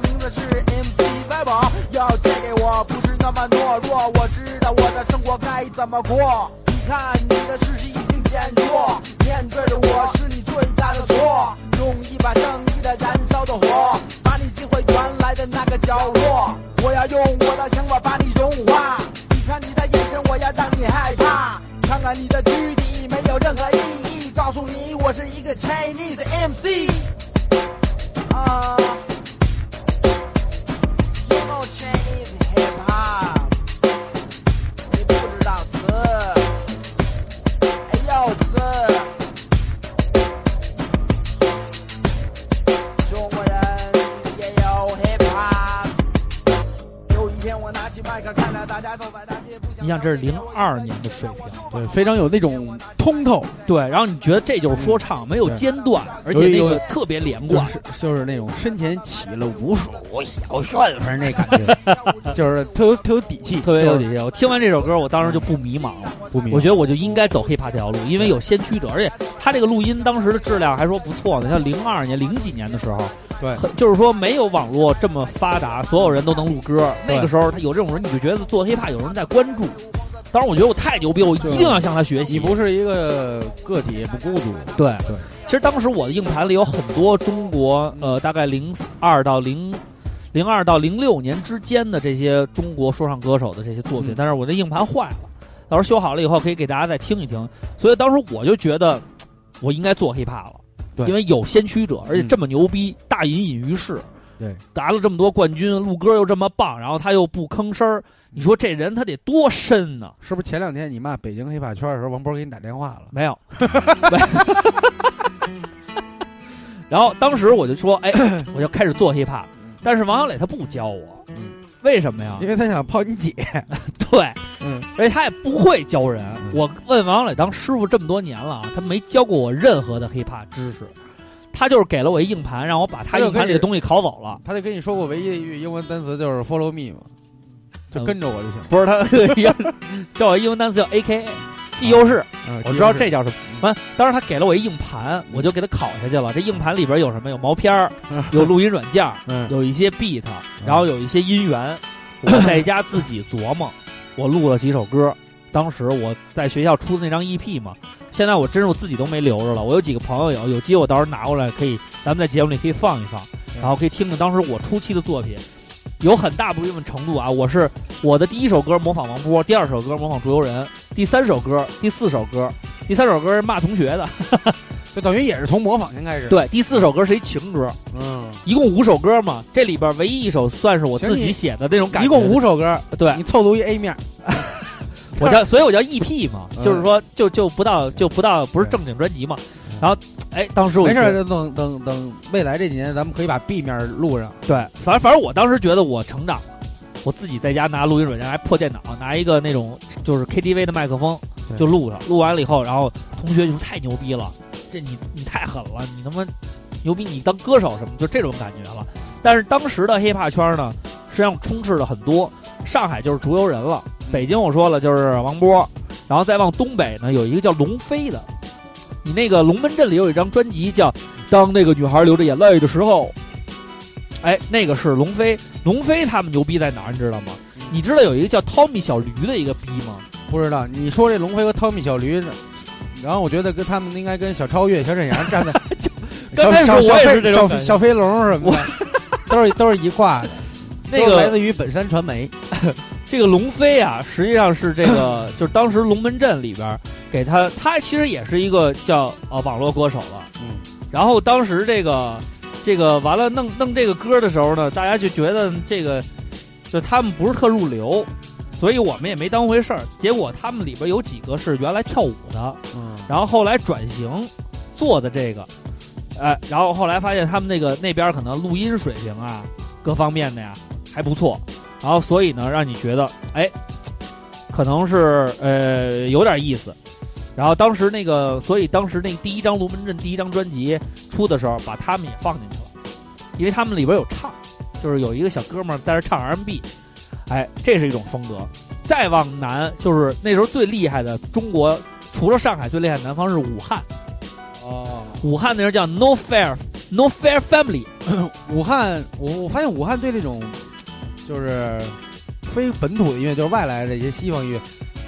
名字是 MC Bible，要借给我不是那么懦弱，我知道我的生活该怎么过。你看你的事实已经变弱，面对着我是你最大的错，用一把正义的燃烧的火，把你击回原来的那个角落。我要用我的枪法把你融化，你看你的眼神，我要让你害怕，看看你的躯体没有任何意义，告诉你我是一个 Chinese MC。啊 Hey, yo, what's up? 你想这是零二年的水平，对，非常有那种通透，对，然后你觉得这就是说唱，没有间断，而且那个特别连贯，就是就是那种身前起了无数小旋风那感觉，就是特有特有底气，特别有底气。我听完这首歌，我当时就不迷茫了。不。我觉得我就应该走 hiphop 这条路，因为有先驱者，而且他这个录音当时的质量还说不错呢。像零二年、零几年的时候，对很就是说没有网络这么发达，所有人都能录歌。那个时候他有这种人，你就觉得做 hiphop 有人在关注。当然我觉得我太牛逼，我一定要向他学习。你不是一个个体，也不孤独。对对，其实当时我的硬盘里有很多中国呃，大概零二到零零二到零六年之间的这些中国说唱歌手的这些作品，嗯但是我的硬盘坏了，到时候修好了以后可以给大家再听一听。所以当时我就觉得我应该做 hiphop 了，对因为有先驱者，而且嗯这么牛逼，大隐隐于市。对，拿了这么多冠军，录歌又这么棒，然后他又不吭声儿，你说这人他得多深呢？是不是前两天你骂北京黑怕圈的时候，王波给你打电话了？没有，没然后当时我就说，哎，我就开始做 hiphop，但是王小磊他不教我，嗯为什么呀因？为他想泡你姐。对，嗯，而且他也不会教人。嗯我问王小磊当师傅这么多年了啊，他没教过我任何的 hiphop 知识，他就是给了我一硬盘，让我把他硬盘里的东西拷走了。他就跟你说过唯一一句英文单词就是 “follow me” 嘛，就嗯跟着我就行。不是他 叫我英文单词叫 A K A，记优势。嗯我知道这叫什么。完，当时他给了我一硬盘，我就给他拷下去了。这硬盘里边有什么？有毛片儿，有录音软件，嗯有一些 beat，然后有一些音源。我在家自己琢磨，我录了几首歌。当时我在学校出的那张 EP 嘛，现在我真是我自己都没留着了。我有几个朋友有，有机会我到时候拿过来，可以咱们在节目里可以放一放，然后可以听听当时我初期的作品。有很大部分程度啊，我是我的第一首歌模仿王波，第二首歌模仿祝由人，第三首歌、第四首歌，第三首歌是骂同学的，就等于也是从模仿先开始。，对，第四首歌是一情歌，嗯，一共五首歌嘛，这里边唯一一首算是我自己写的那种感觉，一共五首歌，对，你凑足一 A 面。我叫，所以我叫 EP 嘛，嗯就是说就就不到就不到不是正经专辑嘛。然后，哎，当时我没事等等等未来这几年，咱们可以把 B 面录上。对，反正反正我当时觉得我成长了，我自己在家拿录音软件，还破电脑，拿一个那种就是 KTV 的麦克风就录上，录完了以后，然后同学就说太牛逼了，这你你太狠了，你他妈牛逼，你当歌手什么，就这种感觉了。但是当时的 hiphop 圈呢，实际上充斥了很多，上海就是竹游人了，北京我说了就是王波，然后再往东北呢有一个叫龙飞的，你那个龙门阵里有一张专辑叫《当那个女孩流着眼泪的时候》。哎，那个是龙飞，龙飞他们牛逼在哪儿？你知道吗？你知道有一个叫 Tommy 小驴的一个逼吗？不知道你说这龙飞和 Tommy 小驴，然后我觉得跟他们应该跟小超越、小沈阳站在 刚开始小小我也是这种感觉小飞龙什么的，都是都是一挂的。那个来自于本山传媒，这个龙飞啊，实际上是这个，就是当时龙门阵里边给他，他其实也是一个叫呃网络歌手了。嗯，然后当时这个这个完了弄弄这个歌的时候呢，大家就觉得这个就他们不是特入流，所以我们也没当回事儿。结果他们里边有几个是原来跳舞的，嗯，然后后来转型做的这个，哎，然后后来发现他们那个那边可能录音水平啊，各方面的呀还不错，然后所以呢，让你觉得哎，可能是呃有点意思。然后当时那个，所以当时那第一张龙门阵第一张专辑出的时候，把他们也放进去了，因为他们里边有唱，就是有一个小哥们儿在这唱 R&B，哎，这是一种风格。再往南，就是那时候最厉害的中国除了上海最厉害的南方是武汉，哦，武汉那时候叫 No Fair No Fair Family，武汉，我我发现武汉对这种就是非本土的音乐，就是外来的这些西方音乐，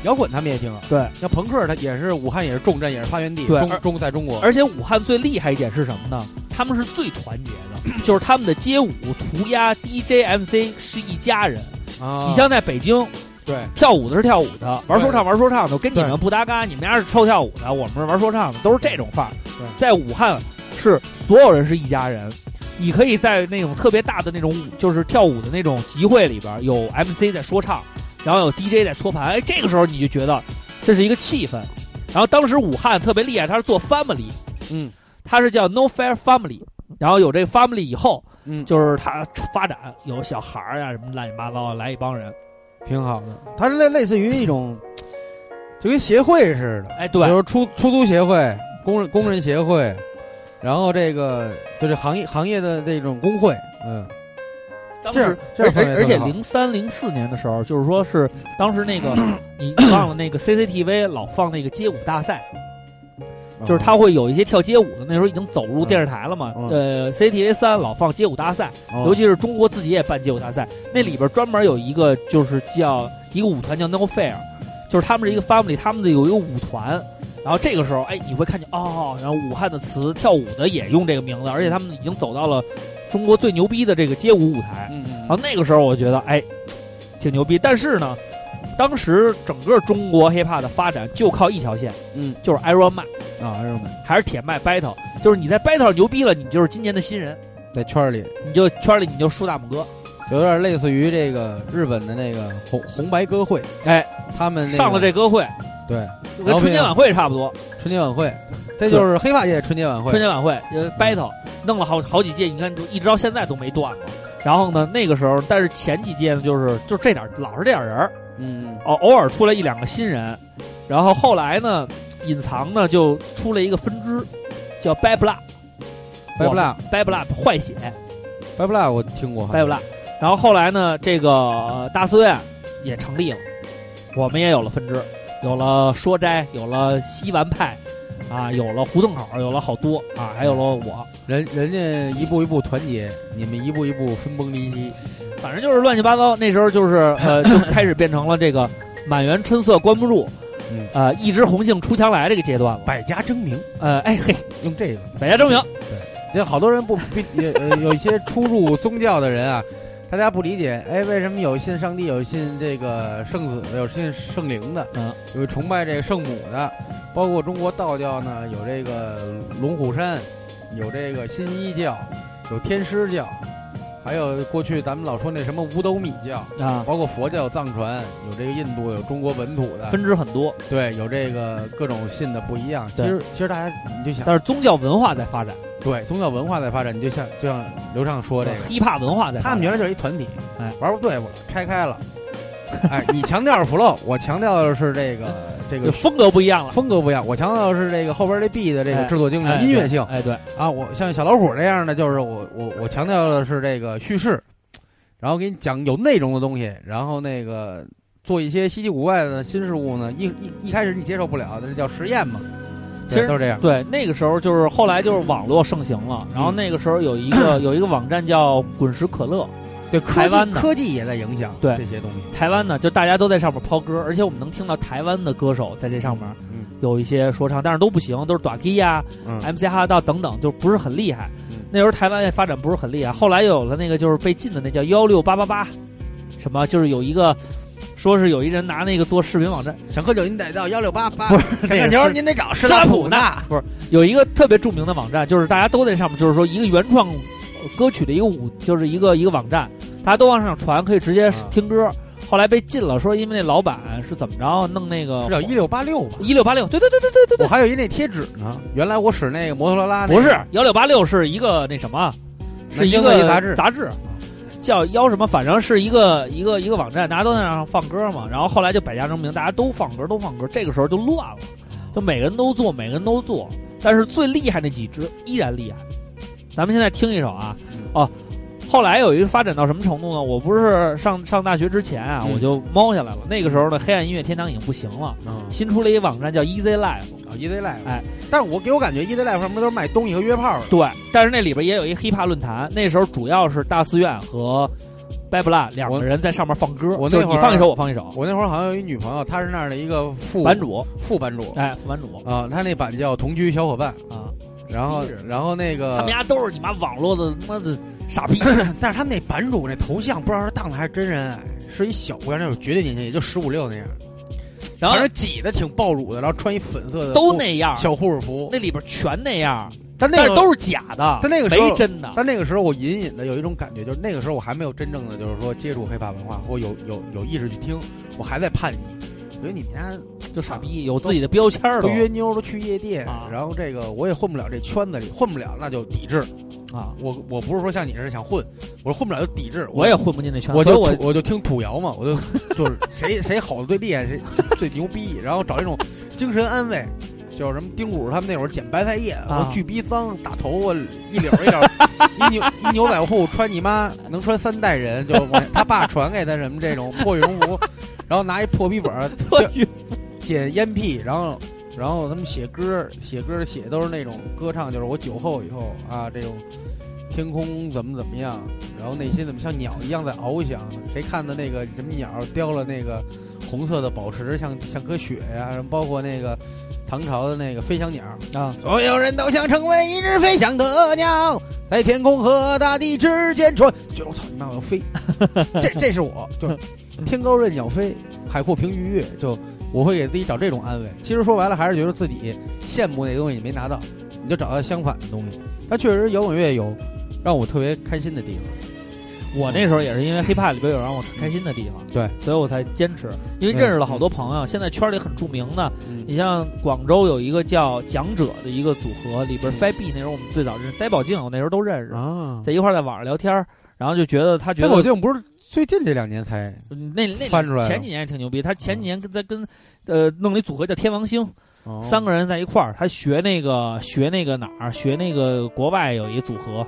摇滚他们也挺好。对，像朋克，它也是武汉也是重镇，也是发源地。中中在中国，而且武汉最厉害一点是什么呢？他们是最团结的，就是他们的街舞、涂鸦、DJ、MC 是一家人。啊你像在北京对跳舞的是跳舞的，玩说唱玩说唱的，跟你们不搭嘎。你们家是臭跳舞的，我们是玩说唱的，都是这种范儿。对在武汉是所有人是一家人，你可以在那种特别大的那种就是跳舞的那种集会里边，有 MC 在说唱，然后有 DJ 在搓盘，哎，这个时候你就觉得这是一个气氛。然后当时武汉特别厉害，他是做 Family，嗯。他是叫 No Fair Family，然后有这个 Family 以后，嗯，就是他发展有小孩儿呀什么乱七八糟来一帮人，挺好的。它是类类似于一种，就跟协会似的，哎，比对，如出出租协会、工人工人协会，然后这个就是行业行业的这种工会，嗯，当时而而且特别好零三零四年的时候，就是说是当时那个 你忘了那个 CCTV 老放那个街舞大赛。就是他会有一些跳街舞的，那时候已经走入电视台了嘛。嗯呃，CCTV 三老放街舞大赛，哦，尤其是中国自己也办街舞大赛，那里边专门有一个就是叫一个舞团叫 No Fair，就是他们是一个 family，他们的有一个舞团。然后这个时候，哎，你会看见哦，然后武汉的词跳舞的也用这个名字，而且他们已经走到了中国最牛逼的这个街舞舞台。嗯嗯然后那个时候我觉得，哎，挺牛逼。但是呢，当时整个中国 hiphop 的发展就靠一条线，嗯就是 Iron Man。啊，儿们还是铁麦 battle，就是你在 battle 上牛逼了，你就是今年的新人，在圈里你就圈里你就竖大拇哥。有点类似于这个日本的那个红红白歌会，哎，他们那个上了这歌会，对就跟春节晚会差不多。春节晚会，这就是黑发界春节晚会春。节晚会呃 battle 弄了好好几届，你看就一直到现在都没断过。然后呢，那个时候，但是前几届呢，就是就这点老是这点人儿，嗯哦，偶尔出来一两个新人，然后后来呢，隐藏呢就出了一个分支，叫 Bad Blood。，Bad Blood Bad Blood 坏血 Bad Blood 我听过，，Bad Blood。然后后来呢，这个、呃大寺院也成立了，我们也有了分支，有了说斋，有了西丸派，啊，有了胡同口，有了好多啊，还有了我，人人家一步一步团结，你们一步一步分崩离析。反正就是乱七八糟。那时候就是呃，就开始变成了这个满园春色关不住，嗯呃，一枝红杏出墙来这个阶段了。百家争鸣，呃，哎嘿，用这个。百家争鸣，对这好多人不不也呃有一些出入宗教的人啊，大家不理解，哎，为什么有信上帝，有信这个圣子的，有信圣灵的，嗯，有崇拜这个圣母的，包括中国道教呢，有这个龙虎山，有这个新一教，有天师教，还有过去咱们老说那什么五斗米教，啊，包括佛教有藏传，有这个印度，有中国本土的，分支很多，对，有这个各种信的不一样。其实其实大家你就想，但是宗教文化在发展，对宗教文化在发展，你就像就像刘畅说这个。hiphop 文化在。他们原来就是一团体，哎，玩不对付了，拆开了。哎，你强调是 flow，我强调的是这个这个就风格不一样了，风格不一样，我强调的是这个后边这 B 的这个哎制作精神、哎音乐性哎，对，啊。我像小老虎这样的，就是我我我强调的是这个叙事，然后给你讲有内容的东西，然后那个做一些稀奇古怪的新事物呢。一一一开始你接受不了，这叫实验嘛，其实都是这样。对，那个时候就是后来就是网络盛行了，然后那个时候有一个有一个网站叫滚石可乐，对，台湾的科技也在影响对这些东西。台湾呢就大家都在上面抛歌，而且我们能听到台湾的歌手在这上面嗯有一些说唱，但是都不行，都是短 K 呀、嗯 MC 哈道等等，就不是很厉害。嗯那时候台湾也发展不是很厉害，后来又有了那个就是被禁的那叫幺六八八八，什么就是有一个说是有一人拿那个做视频网站，想喝酒您得到幺六八八，不是想看球您得找施施拉拉普纳。不是有一个特别著名的网站，就是大家都在上面，就是说一个原创呃歌曲的一个舞，就是一个一个网站，大家都往上传，可以直接啊听歌。后来被禁了，说因为那老板是怎么着弄那个是叫一六八六吧？一六八六，对对对对对对对我，还有一那贴纸呢。原来我使那个摩托罗拉、那个，不是幺六八六是一个那什么，是一个杂志杂志，叫幺什么，反正是一个一个一个网站，大家都在那上放歌嘛。然后后来就百家争鸣，大家都放歌都放歌，这个时候就乱了，就每个人都做，每个人都做，但是最厉害那几支依然厉害。咱们现在听一首啊，嗯哦。后来有一个发展到什么程度呢？我不是上上大学之前啊，嗯我就猫下来了。那个时候的，黑暗音乐天堂已经不行了，嗯新出了一个网站叫 Easy Life，啊，Easy Life。哎，但是我给我感觉 Easy Life 上面都是卖东西和约炮的。对，但是那里边也有一 hiphop 论坛，那时候主要是大寺院和 b 布拉两个人在上面放歌，我那会儿你放一首我放一首，我那会儿好像有一女朋友，她是那儿的一个副版主，副版主哎，副版主啊，她那版叫同居小伙伴，啊，然后然后那个他们家都是你妈网络的他妈的傻逼，但是他们那版主那头像不知道是当的还是真人，哎是一小姑娘，那种绝对年轻，也就十五六那样，然后挤的挺爆乳的，然后穿一粉色的都那样，小护士服，那里边全那样，但那个都是假的，但那个时候没真的。但那个时候我隐隐的有一种感觉，就是那个时候我还没有真正的就是说接触黑怕文化，或有有有意识去听，我还在叛逆。我觉得你们家就傻逼，有自己的标签儿都都约妞都去夜店，啊然后这个我也混不了这圈子里，混不了那就抵制。啊，我我不是说像你似的想混，我说混不了就抵制。我也混不进那圈子，我就所以我土我就听土谣嘛，我就 就是谁谁吼的最厉害，谁最牛逼，然后找一种精神安慰。就是什么丁谷他们那会儿捡白菜叶，啊我巨逼脏，大头发一绺一绺，一牛一牛仔裤穿你妈能穿三代人，就往他爸传给他什么这种破羽绒服，然后拿一破笔本儿捡烟屁，然后然后他们写歌，写歌写都是那种歌唱，就是我酒后以后啊，这种天空怎么怎么样，然后内心怎么像鸟一样在翱翔，谁看的那个什么鸟叼了那个红色的宝石，像像颗雪呀、包括那个唐朝的那个飞翔鸟，啊，所有人都想成为一只飞翔的鸟，在天空和大地之间穿。就我操你妈，我要飞！这这是我，就是天高任鸟飞，海阔凭鱼跃。就我会给自己找这种安慰。其实说白了，还是觉得自己羡慕那东西你没拿到，你就找到相反的东西。但确实摇滚乐有让我特别开心的地方。我那时候也是因为 hiphop 里边有让我开心的地方，对，所以我才坚持。因为认识了好多朋友，现在圈里很著名的，嗯你像广州有一个叫讲者的一个组合，里边 f i B 那时候我们最早认识，呆宝静我那时候都认识，啊，在一块在网上聊天，然后就觉得他觉这得我定不是最近这两年才嗯那那翻出来前几年也挺牛逼，他前几年跟在跟呃弄了一组合叫天王星，哦三个人在一块儿，他学那个学那个哪儿，学那个国外有一个组合，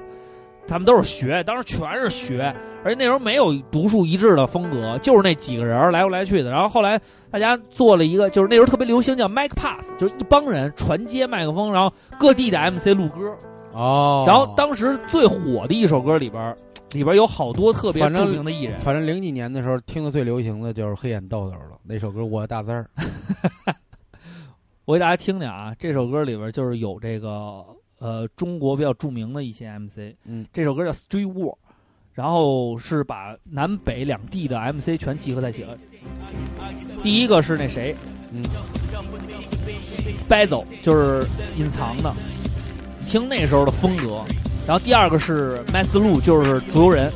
他们都是学，当时全是学，而且那时候没有独树一帜的风格，就是那几个人来回来去的。然后后来大家做了一个，就是那时候特别流行叫 Mic Pass，就是一帮人传接麦克风，然后各地的 MC 录歌。哦，然后当时最火的一首歌里边儿，里边有好多特别著名的艺人。反正零几年的时候听的最流行的就是黑眼豆豆了，那首歌《我的大字儿》。我给大家听听啊，这首歌里边就是有这个呃中国比较著名的一些 MC，嗯，这首歌叫《Street War》，然后是把南北两地的 MC 全集合在一起了。第一个是那谁，嗯 b a z o 就是隐藏的，听那时候的风格。然后第二个是麦斯路就是竹游人。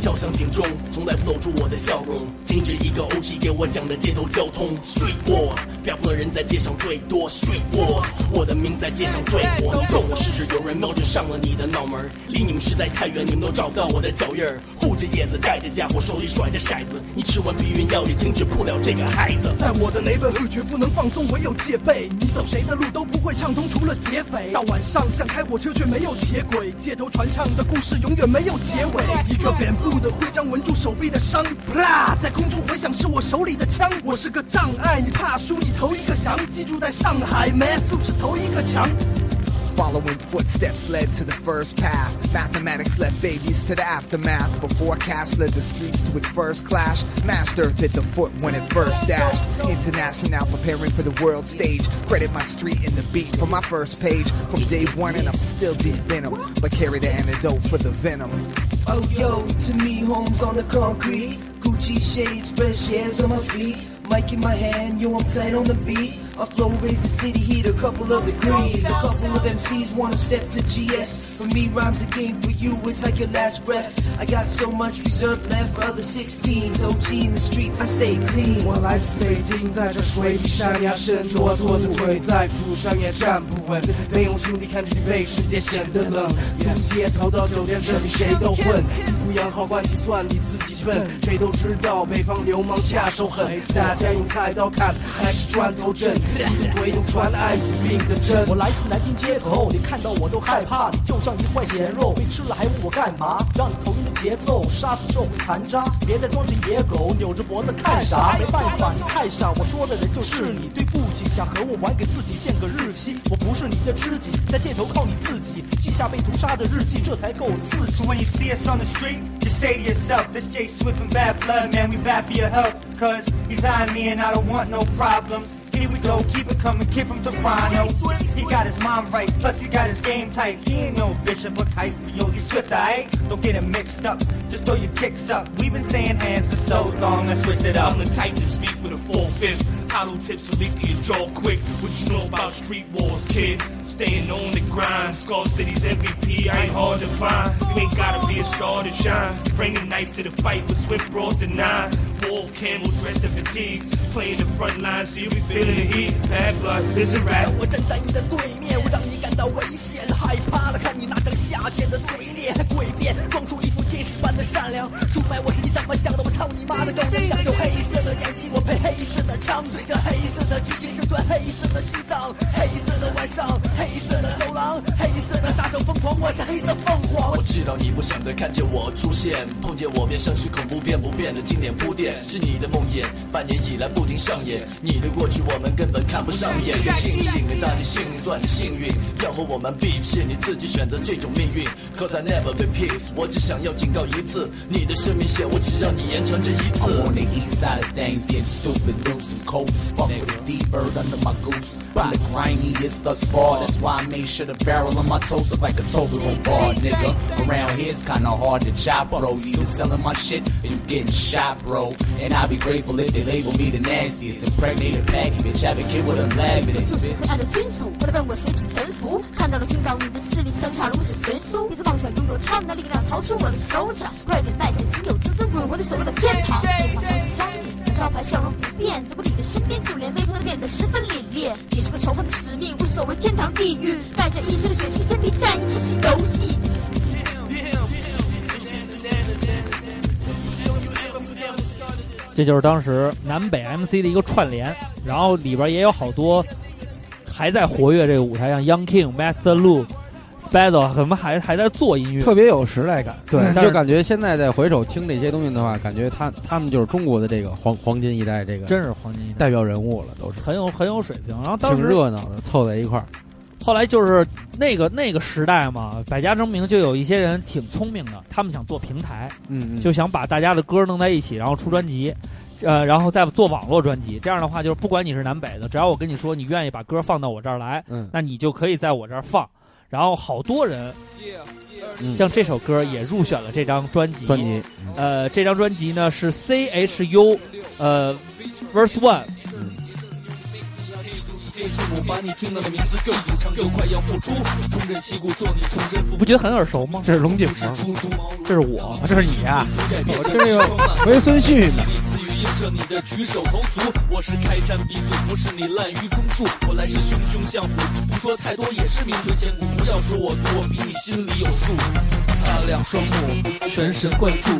敲响警钟，从来不露出我的笑容。停止一个 OG 给我讲的街头交通。Street war，漂泊的人在街上最多。Street war，我的名在街上最火。你懂我是指有人瞄准上了你的脑门儿，离你们实在太远，你们都找不到我的脚印儿。护着叶子，带着家伙，手里甩着骰子。你吃完避孕药也停止不了这个孩子。在我的 neighborhood 绝不能放松，唯有戒备。你走谁的路都不会畅通，除了劫匪。到晚上想开火车却没有铁轨，街头传唱的故事永远没有结尾。一个扁布的徽章纹住手臂的伤，啦，在空中回响是我手里的枪。我是个障碍，你怕输你投一个降。记住在上海 m a s 是头一个强。Following footsteps led to the first path. Mathematics led babies to the aftermath. Before cash led the streets to its first clash. Master hit the foot when it first dashed. International preparing for the world stage. Credit my street and the beat for my first page. From day one and I'm still deep in 'em, But carry the antidote for the venom. Oh yo, to me, homes on the concrete. Gucci shades, fresh hairs on my feet Mic in my hand, yo, I'm tight on the beat. My flow raise the city heat a couple of degrees. A couple of MCs wanna step to GS. For me, rhymes a game. For you, it's like your last breath. I got so much reserve left for other 16s. OG in the streets, I stay clean. 我来自北京，在这水里山崖深，骆驼的腿在扶上也站不稳。没有兄弟看着你被世界显得冷，从街头到酒店，这里谁都混。一步养好关系，算你自己笨。谁都知道北方流氓下手狠，大 家用菜刀砍还是砖头震？一个鬼用传艾滋病的针。我来自南京街头，你看到我都害怕，你就像一块咸肉，被吃了还问我干嘛？让你头晕的节奏，杀死社会残渣，别再装成野狗，扭着脖子看啥？没办法，你太傻，我说的人就是你。对不起，想和我玩，给自己限个日期。我不是你的知己，在街头靠你自己，记下被屠杀的日记，这才够刺激 So。when you see us on the street, say to yourself, this J Swift and bad blood, man, we bad for your health. Cause he's eyeing me and I don't want no problems. Here we go, keep it coming, keep kid from Toronto. He got his mind right, plus he got his game tight. He ain't no bishop or kite, yo, he's swift, aight? Don't get him mixed up, just throw your kicks up. We've been saying hands for so long, I switched it up. I'm the type to speak with a full fifth. Hollow tips will leak to your jaw quick. What you know about street wars, kid? Staying on the grind. Skull City's MVP, I ain't hard to find. You ain't gotta be a star to shine. Bring a knife to the fight with swift bros to nine. Wall camel dressed in fatigues. Playing the front line, so you be feeling the heat. Bad blood, it's a rap. 我站在你的对面，我让你感到危险，害怕了，看你那张下贱的嘴脸，还诡辩，装出一副天使般的善良。出卖我是你怎么想的？我操你妈的狗娘养！有黑色的眼睛，我配黑色的枪，对着黑色的剧情生存，黑色的心脏，黑色的晚上，黑色的走廊，黑色的杀手疯狂，我是黑色凤凰。我知道你不想再看见我出现，碰见我便像是恐怖片不变的经典铺垫，是你的梦魇，半年以来不停上演，你的过去我们根本看不上眼，别庆幸，大你幸运算你幸运，要和我们比是你自己选择这种命运，Cause I never be peace，我只想要警告一次，你的生命线我只让你延长这一 I'm 次。on the east side of things, getting stupid, loose and cold as fuck with a deep bird under my goose. I'm the grimiest thus far, that's why I made sure the barrel on my toes look like a Toblerone bar, nigga. Around here it's kinda hard to chop, bro. You either selling my shit or you getting shot, bro. And I'd be grateful if they label me the nastiest, impregnated faggot bitch. Have been killed with a lab in it, 就是.灰暗的君主，过来问我谁主沉浮。看到了，听到你的势力相差如此悬殊，一直妄想拥有超人的力量，逃出我的手掌。快点带着仅有自尊滚回你所谓的天堂。招牌笑容不变，走过你的身边，就连威风都变得十分凛冽。结束了仇恨的使命，无所谓天堂地狱，带着一身的血腥身体战役，继续游戏。这就是当时南北 MC 的一个串联，然后里边也有好多还在活跃这个舞台上，Young King、Master Lu、Spazzo 什么还还在做音乐，特别有时代感。对但就感觉现在再回首听这些东西的话，感觉他他们就是中国的这个黄黄金一代这个真是黄金一代，代表人物了，都是很有很有水平。然后当挺时热闹的，凑在一块儿。后来就是那个那个时代嘛，百家争鸣，就有一些人挺聪明的，他们想做平台，嗯嗯，就想把大家的歌弄在一起，然后出专辑，呃，然后再做网络专辑。这样的话，就是不管你是南北的，只要我跟你说你愿意把歌放到我这儿来，嗯那你就可以在我这儿放。然后好多人嗯像这首歌也入选了这张专辑。专辑，呃，这张专辑呢是 C H U，呃，Verse One。我把你听到的名字记住，上又快要付出，重振旗鼓做你重振不觉得很耳熟吗？这是龙井吗？这是我，这是你呀、我听这个回孙旭呢。赐予映着你的举手投足，我是开山鼻祖，不是你滥竽充数。我来势汹汹像虎，不说太多也是名垂千古。不要说我多，比你心里有数。擦亮双目，全神贯注，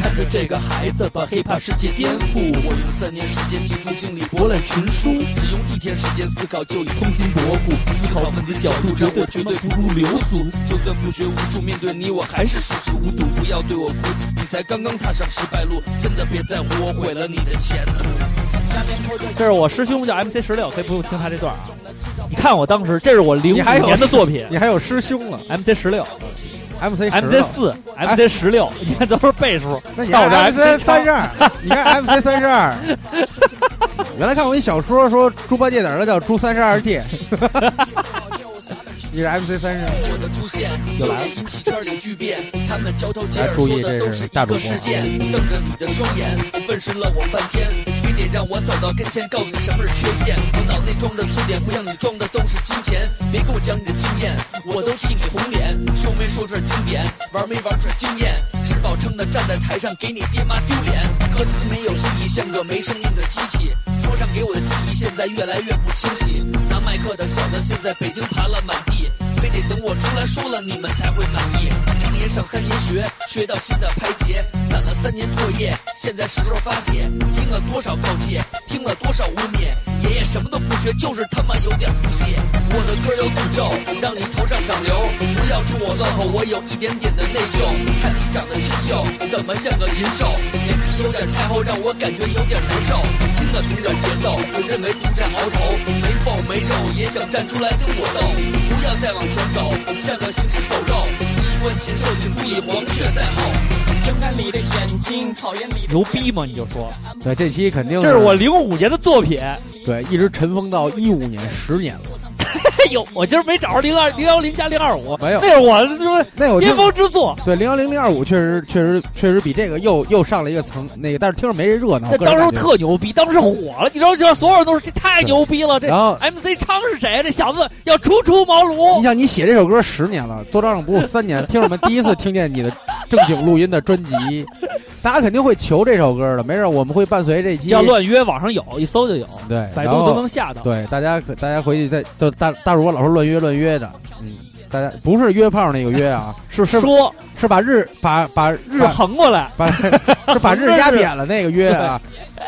看着这个孩子把 hiphop 世界颠覆。我用三年时间集中精力博览群书，只用一天时间思考就已通经博古。思考问题角度，这我绝对不入流俗。就算不学无术，面对你我还是熟视无睹。不要对我哭，你才刚刚踏上失败路，真的别在乎我毁了你的前途。这是我师兄叫 MC 十六，可以不用听他这段啊。你看我当时，这是我零五你还有年的作品你还有师兄了，MC 十六、，MC 十 MC 四、MC 十六，你看都是倍数。那你到我这看 MC 三十二，你看 MC 三十二。原来看过一小说，说猪八戒哪儿的叫猪三十二戒。你是 MC 三十二，我的出现又来了引起圈里巨变，他们交头接耳来注意说的都这是一个是大主播让我走到跟前，告诉你什么是缺陷。我脑内装的粗点，不让你装的都是金钱。别跟我讲你的经验，我都替你红脸。说没说这经典，玩没玩这经验，吃饱撑的站在台上给你爹妈丢脸。歌词没有意义，像个没生命的机器。说唱给我的记忆现在越来越不清晰。拿麦克的小子现在北京盘了满地，非得等我出来说了你们才会满意。连上三年学，学到新的拍节，攒了三年作业，现在是时候发泄。听了多少告诫，听了多少污蔑，爷爷什么都不学，就是他妈有点不屑。我的歌有诅咒，让你头上长瘤，不要冲我乱吼，我有一点点的内疚。看你长得清秀，怎么像个银兽？脸皮有点太厚，让我感觉有点难受。听了同点节奏，我认为独占鳌头，没缝没肉也想站出来跟我斗。不要再往前走，像个行尸走肉。衣冠禽兽，请注意黄雀在后。睁开你的眼睛，讨厌里的牛逼吗？你就说，对，这期肯定这是我零五年的作品。对，一直尘封到一五年，十年了。哎呦，我今儿没找着零二零幺零加零二五，没有，那是我说那我巅峰之作。对，零幺零零二五确实确实确实比这个又又上了一个层，那个但是听着没人热闹。那当时特牛逼，当时火了，你知道，就所有人都说这太牛逼了。这 MC 昌是谁？这小子要初出茅庐。你想，你写这首歌十年了，多招上不过三年，听众们第一次听见你的正经录音的专辑，大家肯定会求这首歌的。没事，我们会伴随这期叫乱约，网上有一搜就有，对，百度都能下到。对，大家可大家回去再就大大主播老是乱约乱约的，嗯，大家不是约炮那个约啊，是说，是把日把把日横过来，把 是把日压扁了那个约啊，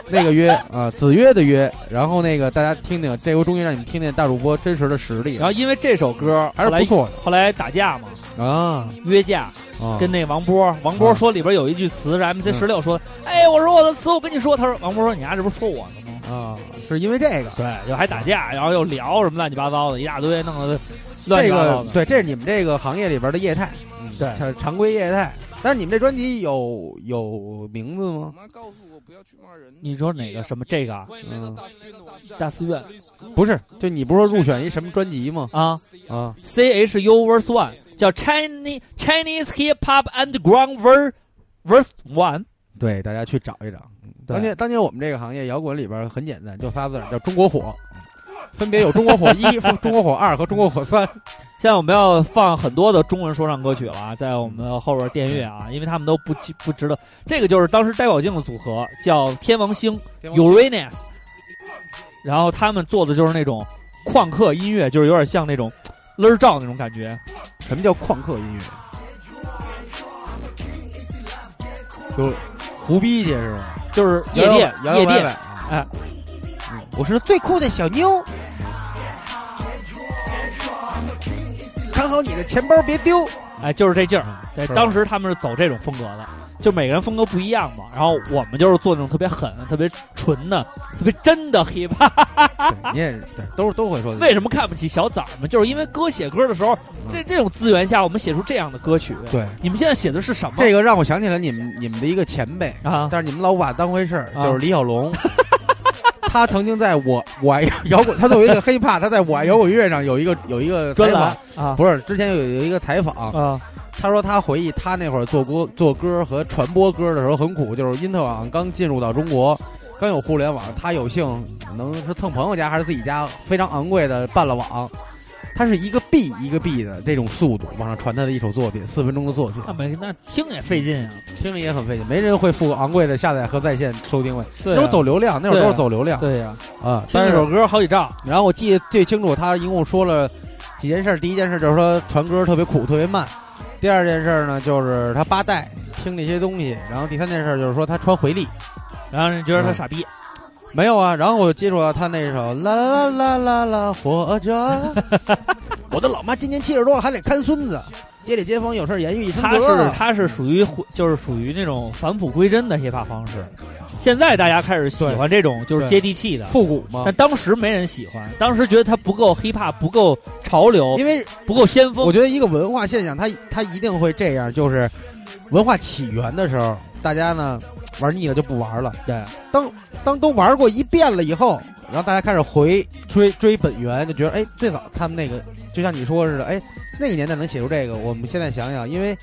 那个约啊，子约的约。然后那个大家听听，这回终于让你们听见大主播真实的实力。然后因为这首歌还是不错的，后来打架嘛，啊，约架。跟那王波，王波说里边有一句词是 MC 十六说，哎，我说我的词，我跟你说，他说王波说你丫这不是说我呢吗？啊，是因为这个，对，又还打架，然后又聊什么乱七八糟的一大堆，弄得乱七八糟的。对，这是你们这个行业里边的业态，对，常常规业态。但是你们这专辑有有名字吗？你说哪个什么这个？嗯，大寺院不是，就你不是说入选一什么专辑吗？啊啊，C H U Verse One 叫 Chinese Chinese Hip Hop Underground Verse Verse One。对，大家去找一找。当年当年我们这个行业摇滚里边很简单，就仨字叫中国火，分别有中国火一、中国火二和中国火三。现在我们要放很多的中文说唱歌曲了，在我们后边电乐啊，因为他们都不不值得。这个就是当时戴宝镜的组合叫天王星 Uranus，然后他们做的就是那种旷课音乐，就是有点像那种勒儿照那种感觉。什么叫旷课音乐？就胡逼去是吧？就是夜店，夜店，哎，我是最酷的小妞。看好你的钱包，别丢！哎，就是这劲儿。对，当时他们是走这种风格的，就每个人风格不一样嘛。然后我们就是做那种特别狠、特别纯的、特别真的 hiphop。你也对，都是都会说。为什么看不起小崽儿们？就是因为歌写歌的时候，这这种资源下，我们写出这样的歌曲。对，你们现在写的是什么？这个让我想起了你们你们的一个前辈啊，但是你们老不把当回事儿，就是李小龙。他曾经在我我爱摇滚，他作为一个黑怕，他在我爱摇滚乐上有一个有一个专栏啊，不是之前有有一个采访啊，他说他回忆他那会儿做歌做歌和传播歌的时候很苦，就是因特网刚进入到中国，刚有互联网，他有幸能是蹭朋友家还是自己家非常昂贵的办了网。他是一个 B 一个 B 的这种速度往上传他的一首作品，四分钟的作品。那没那听也费劲啊，听也很费劲，没人会付昂贵的下载和在线收听费。对，那会儿走流量，那会儿都是走流量。对呀，啊，听一首歌好几兆。然后我记得最清楚，他一共说了几件事。第一件事就是说传歌特别苦，特别慢。第二件事呢，就是他八代听那些东西。然后第三件事就是说他穿回力，然后人觉得他傻逼。没有啊，然后我就接触到他那首啦啦啦啦啦，活着。我的老妈今年七十多了，还得看孙子。街里街坊有事言语一声他是他是属于就是属于那种返璞归真的 hiphop 方式。现在大家开始喜欢这种就是接地气的复古嘛，但当时没人喜欢，当时觉得它不够 hiphop，不够潮流，因为不够先锋。我觉得一个文化现象，它它一定会这样，就是文化起源的时候，大家呢。玩腻了就不玩了。对，当当都玩过一遍了以后，然后大家开始回追追本源，就觉得哎，最早他们那个就像你说似的，哎，那个年代能写出这个。我们现在想想，因为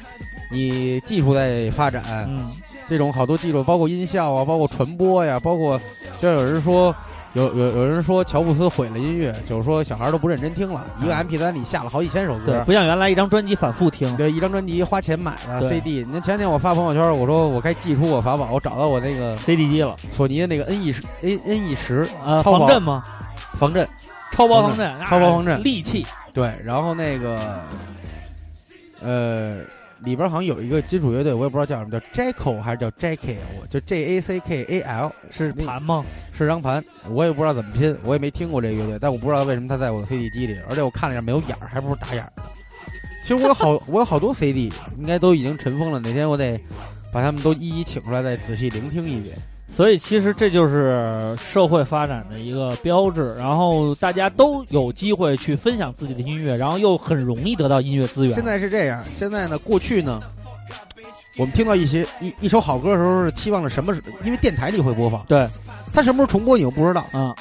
你技术在发展，嗯，这种好多技术，包括音效啊，包括传播呀，包括就有人说。有有有人说乔布斯毁了音乐，就是说小孩都不认真听了，一个 M P 三里下了好几千首歌，对，不像原来一张专辑反复听，对，一张专辑花钱买的 C D。那前天我发朋友圈，我说我该寄出我法宝，我找到我那个 C D 机了，索尼的那个 N E 十 N N E 十啊，防震吗？防震，超薄防震，超薄防震，利器。对，然后那个呃。里边好像有一个金属乐队，我也不知道叫什么，叫 Jackal 还是叫 Jackal，我就 J A C K A L，是盘吗？是张盘，我也不知道怎么拼，我也没听过这个乐队，但我不知道为什么它在我的 CD 机里，而且我看了一下没有眼儿，还不是打眼儿的。其实我有好，我有好多 CD，应该都已经尘封了，哪天我得把他们都一一请出来，再仔细聆听一遍。所以其实这就是社会发展的一个标志，然后大家都有机会去分享自己的音乐，然后又很容易得到音乐资源。现在是这样，现在呢，过去呢，我们听到一些一一首好歌的时候，是期望着什么时？因为电台里会播放，对，它什么时候重播你又不知道。啊，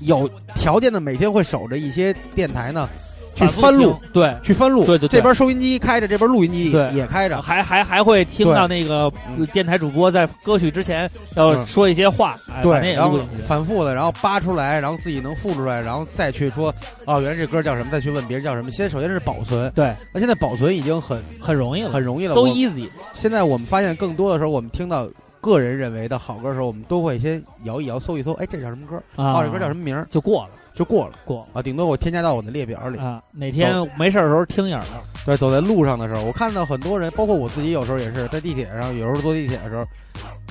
有条件的每天会守着一些电台呢，去翻录，对，去翻录。对对对这边收音机开着，这边录音机也开着。还还还会听到那个电台主播在歌曲之前要嗯说一些话，对，然后。反复的，然后扒出来，然后自己能复出来，然后再去说，哦，原来这歌叫什么，再去问别人叫什么。先首先是保存，对，那现在保存已经很很容易了，很容易了 so easy。现在我们发现更多的时候，我们听到个人认为的好歌的时候，我们都会先摇一摇，搜一搜，哎，这叫什么歌？啊哦，这歌叫什么名？就过了，就过了，过啊，顶多我添加到我的列表里。啊，哪天没事儿的时候听一耳朵。对，走在路上的时候，我看到很多人，包括我自己，有时候也是在地铁上，有时候坐地铁的时候，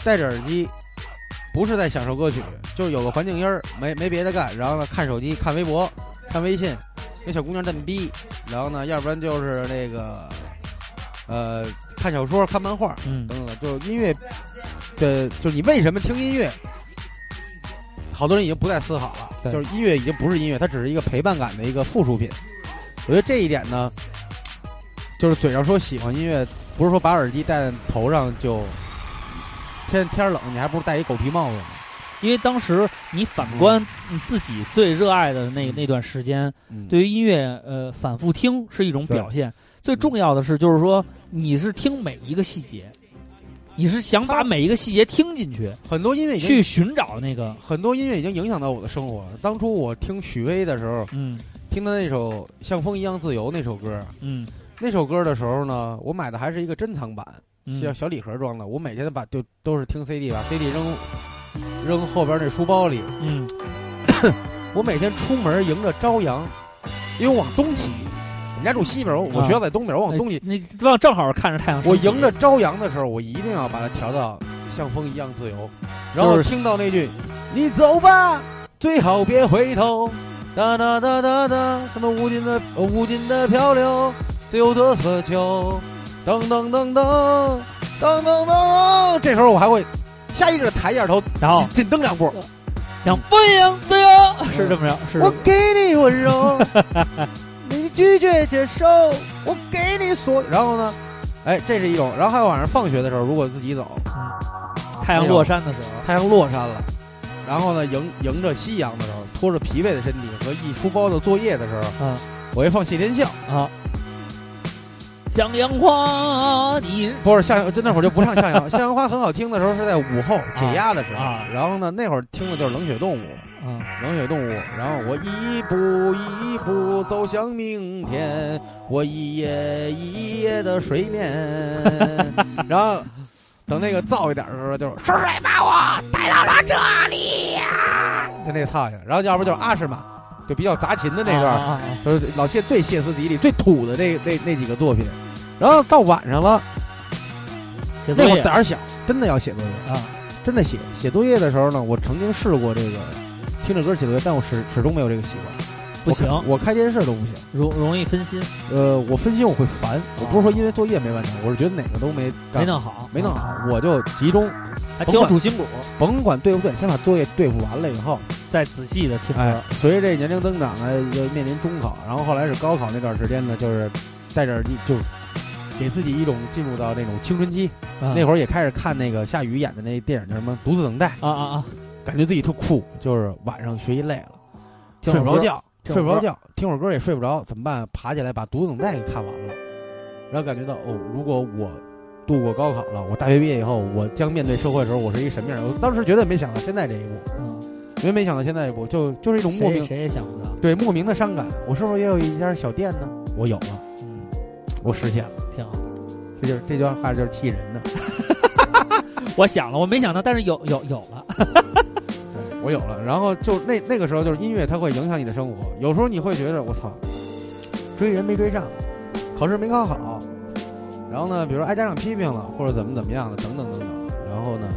戴着耳机，不是在享受歌曲，就是有个环境音儿，没 没别的干，然后呢看手机、看微博、看微信，那小姑娘这么逼，然后呢，要不然就是那个，呃，看小说、看漫画，嗯等等，就是音乐的，就是你为什么听音乐？好多人已经不再思考了，就是音乐已经不是音乐，它只是一个陪伴感的一个附属品。我觉得这一点呢，就是嘴上说喜欢音乐，不是说把耳机戴在头上就天天冷，你还不如戴一狗皮帽子呢。因为当时你反观你自己最热爱的那那段时间，嗯对于音乐呃反复听是一种表现。最重要的是，就是说你是听每一个细节，你是想把每一个细节听进去，很多音乐去寻找那个很多音乐已经影响到我的生活了。当初我听许巍的时候，嗯听的那首《像风一样自由》那首歌，嗯那首歌的时候呢，我买的还是一个珍藏版，嗯小小礼盒装的。我每天都把就都是听 CD，把 CD 扔扔后边那书包里。嗯，我每天出门迎着朝阳，因为往东骑，我们家住西边，我学校在东边，我往东西。你正正好看着太阳，我迎着朝阳的时候，我一定要把它调到像风一样自由，然后听到那句“你走吧，最好别回头”，哒哒哒哒哒，什么无尽的呃无尽的漂流，自由的渴求，噔噔噔噔噔噔噔，这时候我还会下意识地抬一下头，然后紧紧蹬两步，像风一样自由，是这么着，是我给你温柔，你拒绝接受，我给你所，然后呢，哎，这是一种，然后还有晚上放学的时候，如果自己走，太阳落山的时候，太阳落山了，然后呢，迎迎着夕阳的时候，拖着疲惫的身体和一书包的作业的时候，嗯，我会放谢天笑。啊。向阳花，你不是向阳，就那会儿就不唱向阳，向阳花很好听的时候是在午后解压的时候，啊。然后呢，那会儿听的就是冷血动物，嗯，冷血动物，然后我一步一步走向明天，我一夜一夜的睡眠，然后等那个燥一点的时候，就是是谁把我带到了这里呀、就那个操性，然后要不就是阿什玛，就比较杂琴的那段，啊啊啊。就是老谢最歇斯底里、最土的那那那几个作品，然后到晚上了，那会儿胆儿小，真的要写作业。啊，真的写写作业的时候呢，我曾经试过这个听着歌写作业，但我始始终没有这个习惯。不行。我我开电视都不行。容容易分心，呃，我分心我会烦，我不是说因为作业没完成，我是觉得哪个都没干没弄好。没弄好，我就集中，还挺有主心骨，甭管对不对，先把作业对付完了以后，再仔细的听哎歌。，随着这年龄增长呢，就面临中考，然后后来是高考那段时间呢，就是戴着耳机就给自己一种进入到那种青春期。啊。那会儿也开始看那个夏雨演的那电影叫什么《独自等待》啊啊啊，感觉自己特酷，就是晚上学习累了，睡不着觉，睡不着觉，听会儿歌也睡不着，怎么办？爬起来把《独自等待》给看完了，然后感觉到哦，如果我度过高考了，我大学毕业以后，我将面对社会的时候，我是一个什么样？我当时绝对没想到现在这一步，嗯，因为没想到现在这一步，就就是一种莫名谁谁也想不到，对莫名的伤感。我是不是也有一家小店呢？我有了，嗯，我实现了，挺好。这就是这句话就是气人的。我想了，我没想到，但是有有有了，对 我有了，然后就那那个时候就是音乐，它会影响你的生活。有时候你会觉得我操，追人没追上，考试没考好，然后呢，比如说挨家长批评了，或者怎么怎么样的，等等等等。然后呢，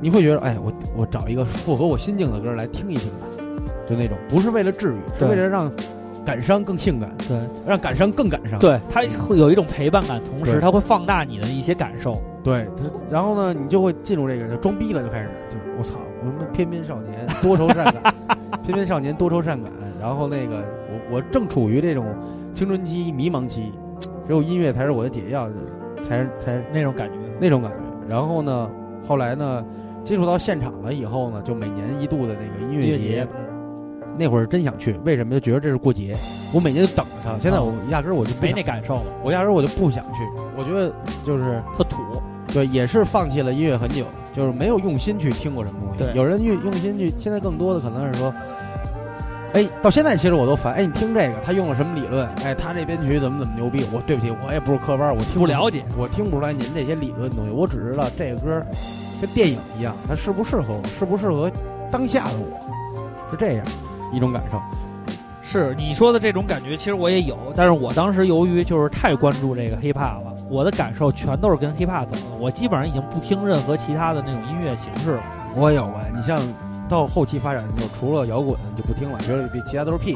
你会觉得，哎，我我找一个符合我心境的歌来听一听吧，就那种不是为了治愈，是为了让感伤更性感，对，让感伤更感伤。对，它会有一种陪伴感，同时对它会放大你的一些感受。对，他然后呢，你就会进入这个就装逼了，就开始就是我操，我们翩翩少年多愁善感，翩翩少年多愁善感。然后那个我我正处于这种青春期迷茫期，只有音乐才是我的解药。才是才是那种感觉，那种感觉。然后呢，后来呢，接触到现场了以后呢，就每年一度的那个音乐节，那会儿真想去，为什么？就觉得这是过节，我每年就等着它。现在我压根儿我就没那感受了，我压根儿我就不想去。我觉得就是特土，对，也是放弃了音乐很久，就是没有用心去听过什么东西。对，有人用用心去，现在更多的可能是说。哎，到现在其实我都烦。哎，你听这个，他用了什么理论？哎，他这编曲怎么怎么牛逼？我对不起，我也不是科班，我听不了解，我听不出来您这些理论的东西。我只知道这个歌跟电影一样，它适不适合我，适不适合当下的我，是这样一种感受。是你说的这种感觉，其实我也有。但是我当时由于就是太关注这个 hiphop 了，我的感受全都是跟 hiphop 走的。我基本上已经不听任何其他的那种音乐形式了。我有啊，你像。到后期发展就除了摇滚就不听了，觉得比其他都是屁。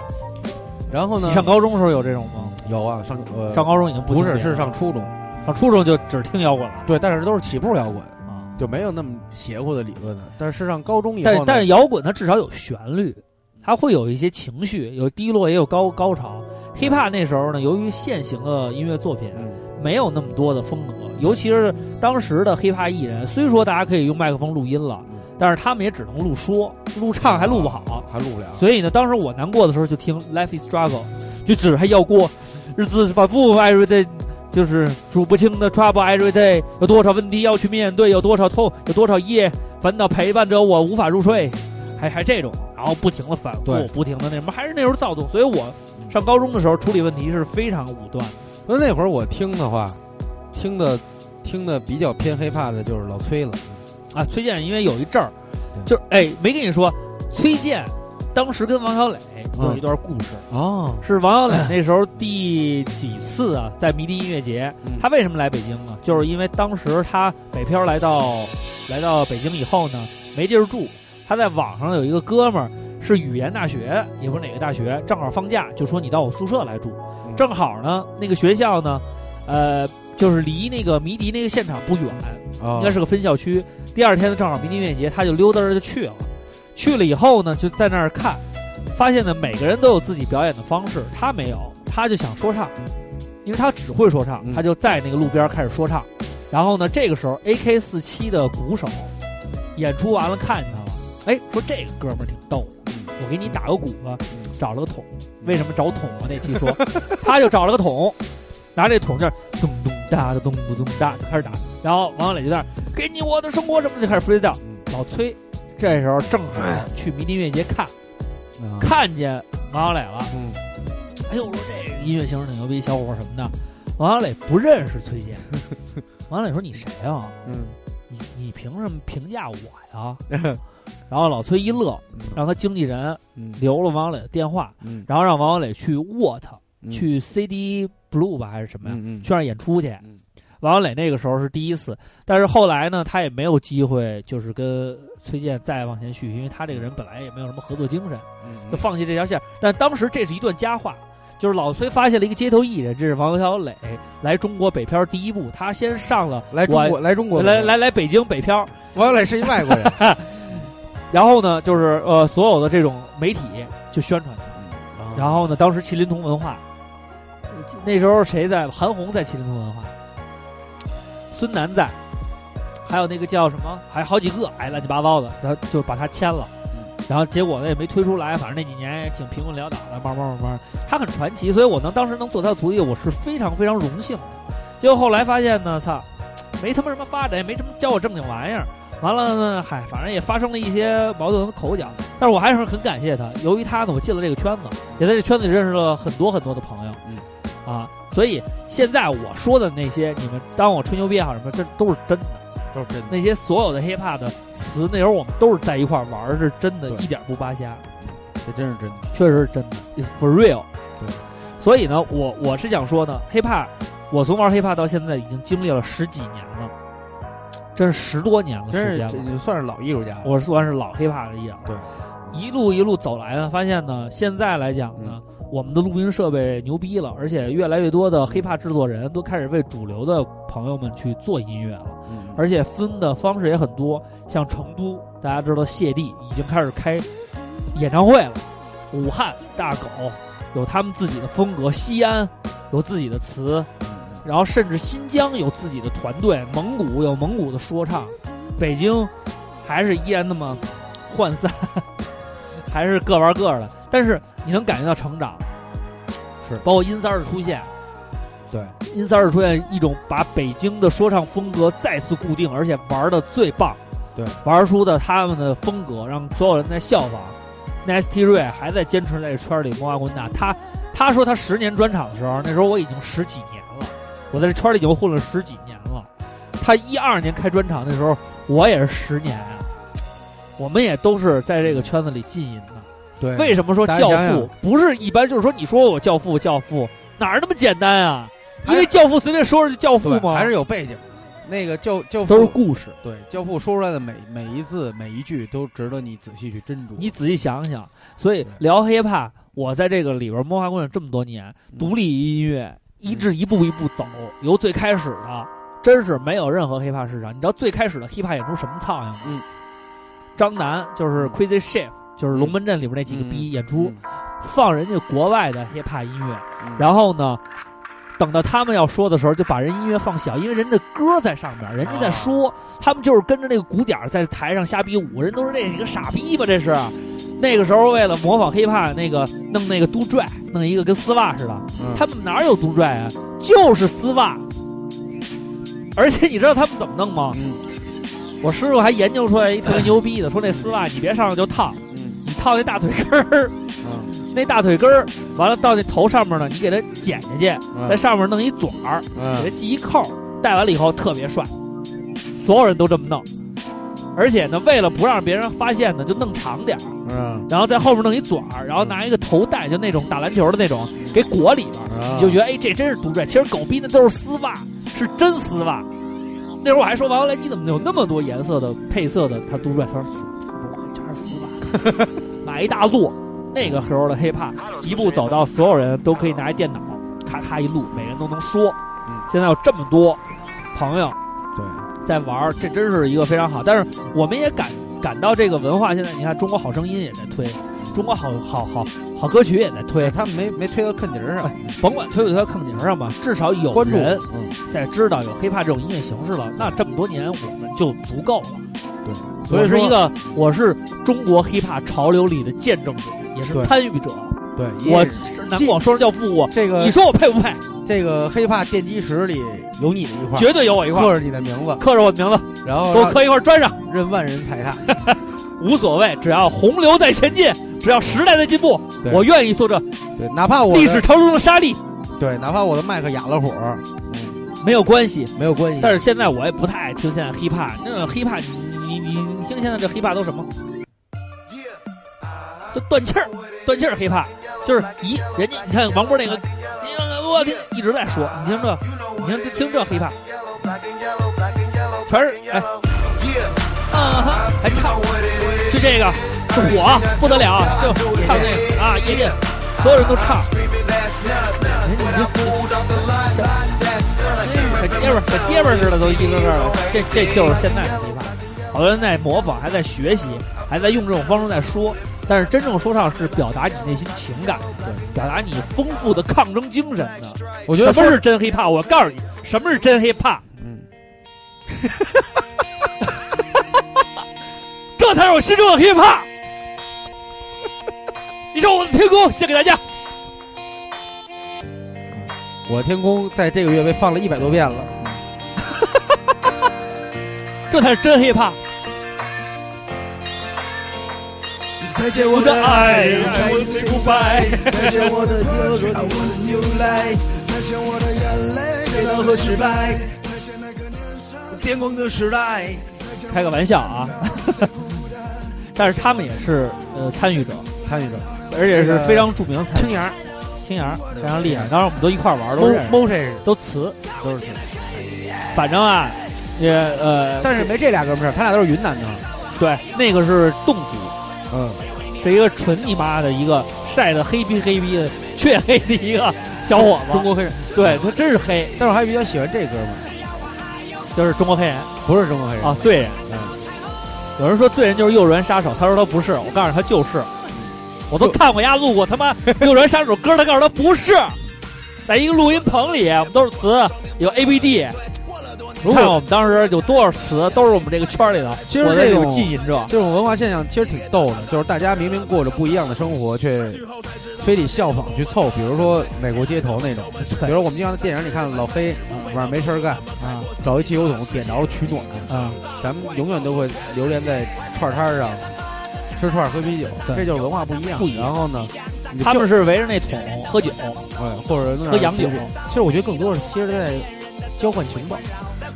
然后呢？你上高中时候有这种吗？有啊，上呃上高中已经不不是是上初中，上初中就只听摇滚了。对，但是都是起步摇滚啊，就没有那么邪乎的理论的。但是上高中以后，但但是摇滚它至少有旋律，它会有一些情绪，有低落也有高高潮。hiphop 那时候呢，由于现行的音乐作品没有那么多的风格，尤其是当时的 hiphop 艺人，虽说大家可以用麦克风录音了。但是他们也只能录说，录唱还录不好，还录不了。所以呢，当时我难过的时候就听《Life Is Struggle》，就只还要过日子反复，every day 就是数不清的 trouble every day，有多少问题要去面对，有多少痛，有多少夜烦恼陪伴着我无法入睡，还还这种，然后不停的反复，不停的那什么，还是那时候躁动。所以我上高中的时候处理问题是非常武断。那那会儿我听的话，听的听的比较偏黑怕的就是老崔了。啊，崔健因为有一阵儿，就是哎，没跟你说，崔健当时跟王小磊有一段故事哦，是王小磊那时候第几次啊，在迷笛音乐节，他为什么来北京呢？就是因为当时他北漂来到来到北京以后呢，没地儿住，他在网上有一个哥们儿是语言大学，也不是哪个大学，正好放假，就说你到我宿舍来住，正好呢，那个学校呢，呃。就是离那个迷笛那个现场不远，应该是个分校区。第二天呢，正好迷笛音乐节，他就溜达着就去了。去了以后呢，就在那儿看，发现呢每个人都有自己表演的方式，他没有，他就想说唱，因为他只会说唱，他就在那个路边开始说唱。然后呢，这个时候 AK 四七的鼓手演出完了，看见他了，哎，说这个哥们儿挺逗，我给你打个鼓吧，找了个桶，为什么找桶啊？那期说，他就找了个桶，拿这桶这咚咚。哒的咚咚咚哒就开始打，然后王小磊就在那给你我的生活什么的就开始 freestyle。老崔这时候正好去迷笛音乐节看，看见王小磊了。嗯，哎呦，我说这个音乐形式挺牛逼，小伙什么的。王小磊不认识崔健。王小磊说：“你谁啊？嗯，你你凭什么评价我呀？” 然后老崔一乐，让他经纪人留了王小磊的电话，然后让王小磊去沃特。去 CD Blue 吧还是什么呀？去那演出去。王小磊那个时候是第一次，但是后来呢，他也没有机会，就是跟崔健再往前续，因为他这个人本来也没有什么合作精神，就放弃这条线。但当时这是一段佳话，就是老崔发现了一个街头艺人，这是王小磊来中国北漂第一步，他先上了来中国来中国来来来北京北漂。王小磊是一外国人，然后呢，就是呃，所有的这种媒体就宣传他，然后呢，当时麒麟童文化。那时候谁在？韩红在麒麟童文化，孙楠在，还有那个叫什么？还好几个，哎，乱七八糟的，他就把他签了。然后结果呢也没推出来，反正那几年也挺贫困潦倒的，慢慢慢慢。他很传奇，所以我能当时能做他的徒弟，我是非常非常荣幸的。结果后来发现呢，操，没他妈什么发展，也没什么教我正经玩意儿。完了呢，嗨，反正也发生了一些矛盾和口角，但是我还是很感谢他。由于他呢，我进了这个圈子，也在这圈子里认识了很多很多的朋友。嗯。啊，所以现在我说的那些，你们当我吹牛逼也好什么，这都是真的，都是真的。那些所有的 hiphop 的词，那时候我们都是在一块玩，是真的，一点不扒瞎。这真是真的，确实是真的，is for real。对。所以呢，我我是想说呢，hiphop，我从玩 hiphop 到现在已经经历了十几年了，真是十多年了，时间了，算是老艺术家。我算是老 hiphop 的艺人。对。一路一路走来呢，发现呢，现在来讲呢。我们的录音设备牛逼了，而且越来越多的 hiphop 制作人都开始为主流的朋友们去做音乐了，而且分的方式也很多。像成都，大家知道谢帝已经开始开演唱会了；武汉大狗有他们自己的风格，西安有自己的词，然后甚至新疆有自己的团队，蒙古有蒙古的说唱，北京还是依然那么涣散，还是各玩各的。但是你能感觉到成长，是。包括阴三儿的出现，对，阴三儿出现一种把北京的说唱风格再次固定，而且玩的最棒，对，玩出的他们的风格，让所有人在效仿。Nasty Ray 还在坚持在这圈里摸爬滚打，他他说他十年专场的时候，那时候我已经十几年。了，我在这圈里已经混了十几年了。他一二年开专场的时候，我也是十年啊，我们也都是在这个圈子里浸淫的。对，为什么说教父不是一般？就是说，你说我教父，教父哪儿那么简单啊？因为教父随便说说就教父吗？还是有背景。那个教教父都是故事，对教父说出来的每每一字每一句都值得你仔细去斟酌。你仔细想想，所以聊 hiphop，我在这个里边摸爬滚打这么多年，独立音乐一直一步一步走，由最开始的真是没有任何 hiphop 市场。你知道最开始的 hiphop 演出什么苍蝇吗？嗯，张楠就是 Crazy Chef，就是龙门阵里边那几个逼演出，放人家国外的 hiphop 音乐，然后呢。等到他们要说的时候，就把人音乐放小，因为人的歌在上边，人家在说，他们就是跟着那个鼓点在台上瞎比舞，人都是这几个傻逼吧？这是，那个时候为了模仿 hiphop，那个弄那个嘟拽，弄一个跟丝袜似的，他们哪有嘟拽啊？就是丝袜，而且你知道他们怎么弄吗？我师傅还研究出来一特别牛逼的，说那丝袜你别上来就烫，你套那大腿根儿。那大腿根儿，完了到那头上面呢，你给它剪下去，在上面弄一嘴儿，给它系一扣，戴完了以后特别帅，所有人都这么弄，而且呢，为了不让别人发现呢，就弄长点儿，然后在后面弄一嘴儿，然后拿一个头带，就那种打篮球的那种，给裹里边儿，你就觉得哎，这真是独拽。其实狗逼那都是丝袜，是真丝袜。那时候我还说王来，你怎么有那么多颜色的配色的？他独拽，他说不，全是丝袜，买一大摞。那个时候的 hiphop 一步走到所有人都可以拿一电脑，咔咔一录，每个人都能说。现在有这么多朋友对在玩，这真是一个非常好。但是我们也感感到这个文化，现在你看《中国好声音》也在推，《中国好好好好歌曲》也在推，他们没没推到坑节上，甭管推不推到坑节上吧，至少有人在知道有 hiphop 这种音乐形式了。那这么多年我们就足够了。对，所以是一个，我是中国 hiphop 潮流里的见证者。也是参与者，对我南广说教父，这个你说我配不配？这个黑怕奠基石里有你的一块，绝对有我一块，刻着你的名字，刻着我的名字，然后给我刻一块砖上，任万人踩踏，无所谓，只要洪流在前进，只要时代在进步，我愿意做这，对，哪怕我历史长中的沙粒，对，哪怕我的麦克哑了火，嗯，没有关系，没有关系。但是现在我也不太爱听现在 hiphop，那种 hiphop，你你你你听现在这 hiphop 都什么？都断气儿。断气儿黑怕，就是一人家你看王波那个，我听一直在说，你听这，你听听这黑怕，全是哎，啊哈，还唱，就这个火不得了，就唱那个啊一定，所有人都唱，哎你这可结巴可结巴似的都一个个的，这这就是现在的黑怕，好多人在模仿，还在学习，还在用这种方式在说。但是真正说唱是表达你内心情感，对，表达你丰富的抗争精神的。我觉得什么是真 hiphop？我告诉你，什么是真 hiphop？嗯，这才是我心中的 hiphop。一首我的天空献给大家。我天空在这个月被放了一百多遍了，这才是真 hiphop。再见我的爱，I will say goodbye。再见我的热络，I want new life。再见我的眼泪，跌倒和失败。再见那个年少天光的时代。开个玩笑啊，但是他们也是呃参与者，参与者，而且是非常著名的参与。青阳，青阳非常厉害。当时我们都一块玩，都都词，都是词。反正啊，也呃，但是没这俩哥们儿，他俩都是云南的。对，那个是侗族，嗯。是一个纯你妈的一个晒的黑逼黑逼的黢黑的一个小伙子，中国黑人，对他真是黑。但是我还比较喜欢这歌嘛，就是中国黑人，不是中国黑人啊，罪人。嗯，有人说罪人就是幼儿园杀手，他说他不是，我告诉他就是，我都看过丫录过他妈幼儿园杀手歌，他告诉他不是，在一个录音棚里，我们都是词，有 A B D。看我们当时有多少词，都是我们这个圈里的，其实我的这种这种浸淫者。这种文化现象其实挺逗的，就是大家明明过着不一样的生活，却非得效仿去凑。比如说美国街头那种，比如我们经常在电影里看老黑晚上没事儿干啊，找一汽油桶点着了取暖。啊，咱们永远都会流连在串摊上吃串喝啤酒，这就是文化不一样。不一样。然后呢，他们是围着那桶喝酒，哎，或者喝洋酒。其实我觉得更多是其实在交换情报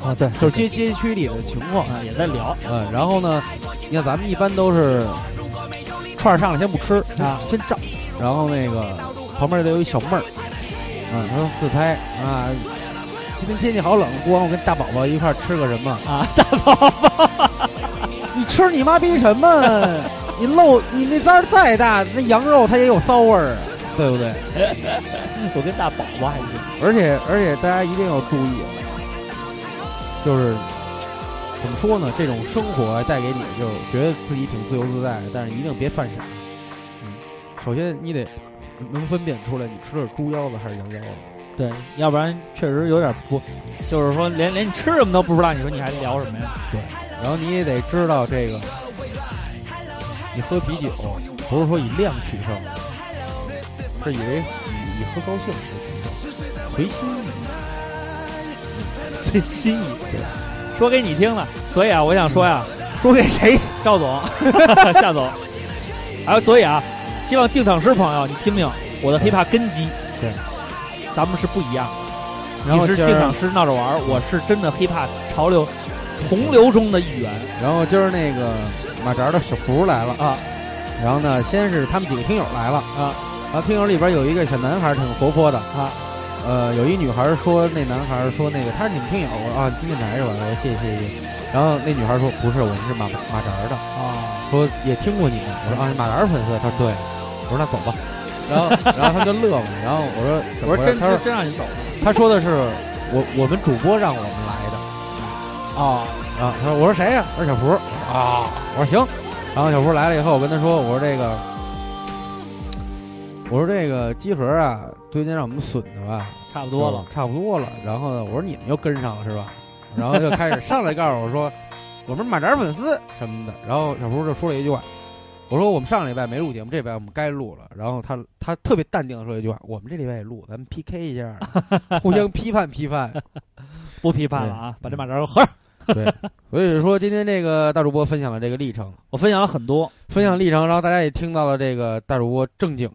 啊，对，就是街街区里的情况啊，也在聊。嗯，然后呢，你看咱们一般都是串儿上来先不吃啊，先照，然后那个旁边得有一小妹儿，啊，她说自拍啊，今天天气好冷，不然我跟大宝宝一块儿吃个什么啊？大宝宝，你吃你妈逼什么？你漏你那簪儿再大，那羊肉它也有骚味儿啊，对不对？我跟大宝宝还行。而且而且大家一定要注意，就是怎么说呢？这种生活带给你，就觉得自己挺自由自在的，但是一定别犯傻。嗯，首先你得能分辨出来，你吃的是猪腰子还是羊腰子。对，要不然确实有点不，就是说连连你吃什么都不知道，你说你还聊什么呀？对，然后你也得知道这个，你喝啤酒不是说以量取胜，是以为以以喝高兴为取胜，随心意。随心意。说给你听了，所以啊，我想说呀，说给谁？赵总、夏总，还有所以啊，希望定场诗朋友你听听我的 hiphop 根基，对，咱们是不一样的。然后你是定场诗闹着玩儿，我是真的 hiphop 潮流洪流中的一员。然后今儿那个马扎的小福来了啊，然后呢，先是他们几个听友来了啊，然后听友里边有一个小男孩挺活泼的啊，呃，有一女孩说那男孩说那个他是你们听友，我说啊，听电台是吧？我说谢谢谢谢。然后那女孩说不是，我们是马马扎的啊，说也听过你们。我说啊，马扎粉丝。他说对，我说那走吧。然后 然后他就乐了。然后我说我说真他说真让你走。他说的是我我们主播让我们来的。啊然后，他说我说谁呀？我说小福啊。我说行。然后小福来了以后，我跟他说，我说这个，我说这个集合啊，最近让我们损的吧，差不多了，差不多了。然后呢，我说你们又跟上了是吧？然后就开始上来告诉我说，我们马扎粉丝什么的。然后小福就说了一句话，我说我们上礼拜没录节目，这礼拜我们该录了。然后他他特别淡定的说一句话，我们这礼拜也录，咱们 PK 一下，互相批判批判，不批判了啊，把这马扎合上。对，所以说今天这个大主播分享了这个历程，我分享了很多，分享历程，然后大家也听到了这个大主播正经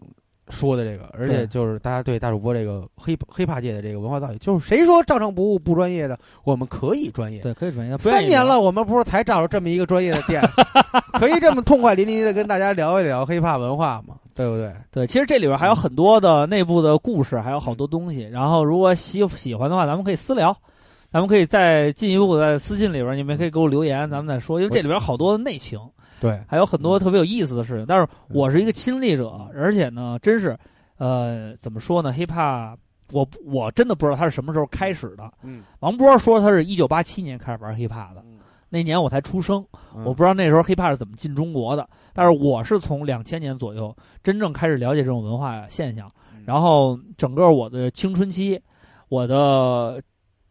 说的这个，而且就是大家对大主播这个黑黑怕界的这个文化造诣，就是谁说照常不误不专业的，我们可以专业，对，可以专业。三年了，我们不是才找着这么一个专业的店，可以这么痛快淋漓的跟大家聊一聊黑怕文化嘛？对不对？对，其实这里边还有很多的内部的故事，还有好多东西。然后如果喜喜欢的话，咱们可以私聊。咱们可以再进一步在私信里边，你们也可以给我留言，咱们再说，因为这里边好多的内情，对，还有很多特别有意思的事情。但是我是一个亲历者，而且呢，真是，呃，怎么说呢？hiphop，我我真的不知道他是什么时候开始的。嗯，王波说他是一九八七年开始玩 hiphop 的，嗯、那年我才出生，嗯、我不知道那时候 hiphop 是怎么进中国的。但是我是从两千年左右真正开始了解这种文化现象，嗯、然后整个我的青春期，我的。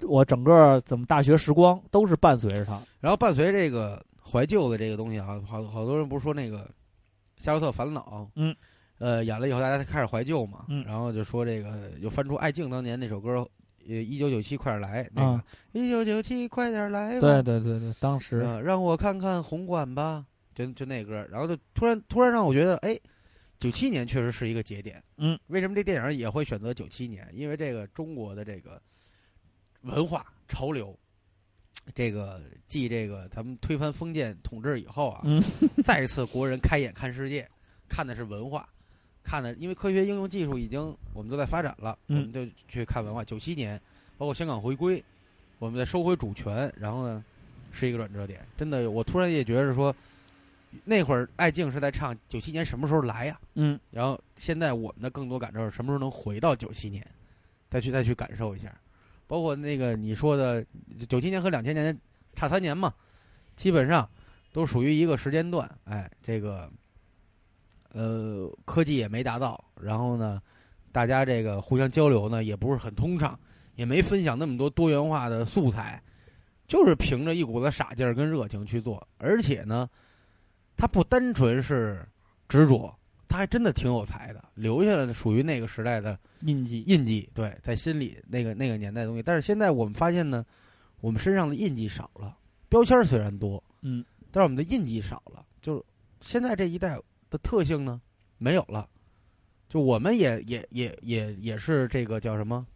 我整个怎么大学时光都是伴随着他，然后伴随这个怀旧的这个东西啊，好好多人不是说那个《夏洛特烦恼》，嗯，呃，演了以后大家才开始怀旧嘛，嗯，然后就说这个又翻出艾敬当年那首歌，呃，一九九七快点来，那啊个一九九七快点来吧，对对对对，当时、呃、让我看看红馆吧，就就那歌，然后就突然突然让我觉得，哎，九七年确实是一个节点，嗯，为什么这电影也会选择九七年？因为这个中国的这个。文化潮流，这个继这个咱们推翻封建统治以后啊，嗯、再一次国人开眼看世界，看的是文化，看的因为科学应用技术已经我们都在发展了，嗯、我们就去看文化。九七年，包括香港回归，我们再收回主权，然后呢是一个转折点。真的，我突然也觉得说，那会儿艾敬是在唱九七年什么时候来呀、啊？嗯，然后现在我们的更多感受是什么时候能回到九七年，再去再去感受一下。包括那个你说的九七年和两千年差三年嘛，基本上都属于一个时间段。哎，这个呃科技也没达到，然后呢，大家这个互相交流呢，也不是很通畅，也没分享那么多多元化的素材，就是凭着一股子傻劲儿跟热情去做，而且呢，他不单纯是执着，他还真的挺有才的，留下了属于那个时代的印记。印记，对，在心里那个那个年代的东西。但是现在我们发现呢，我们身上的印记少了，标签虽然多，嗯，但是我们的印记少了，就是现在这一代的特性呢没有了，就我们也也也也也是这个叫什么，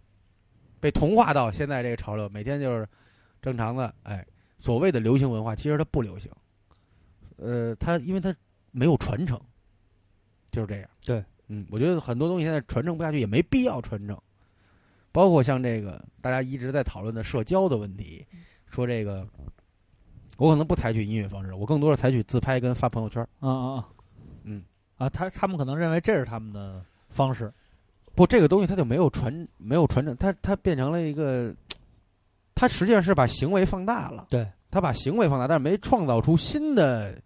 被同化到现在这个潮流，每天就是正常的哎，所谓的流行文化，其实它不流行，呃，它因为它没有传承，就是这样。对，嗯，我觉得很多东西现在传承不下去，也没必要传承，包括像这个大家一直在讨论的社交的问题，说这个。我可能不采取音乐方式，我更多是采取自拍跟发朋友圈。啊啊啊，嗯啊，他他们可能认为这是他们的方式。不，这个东西它就没有传，没有传承，它它变成了一个，它实际上是把行为放大了。对，它把行为放大，但是没创造出新的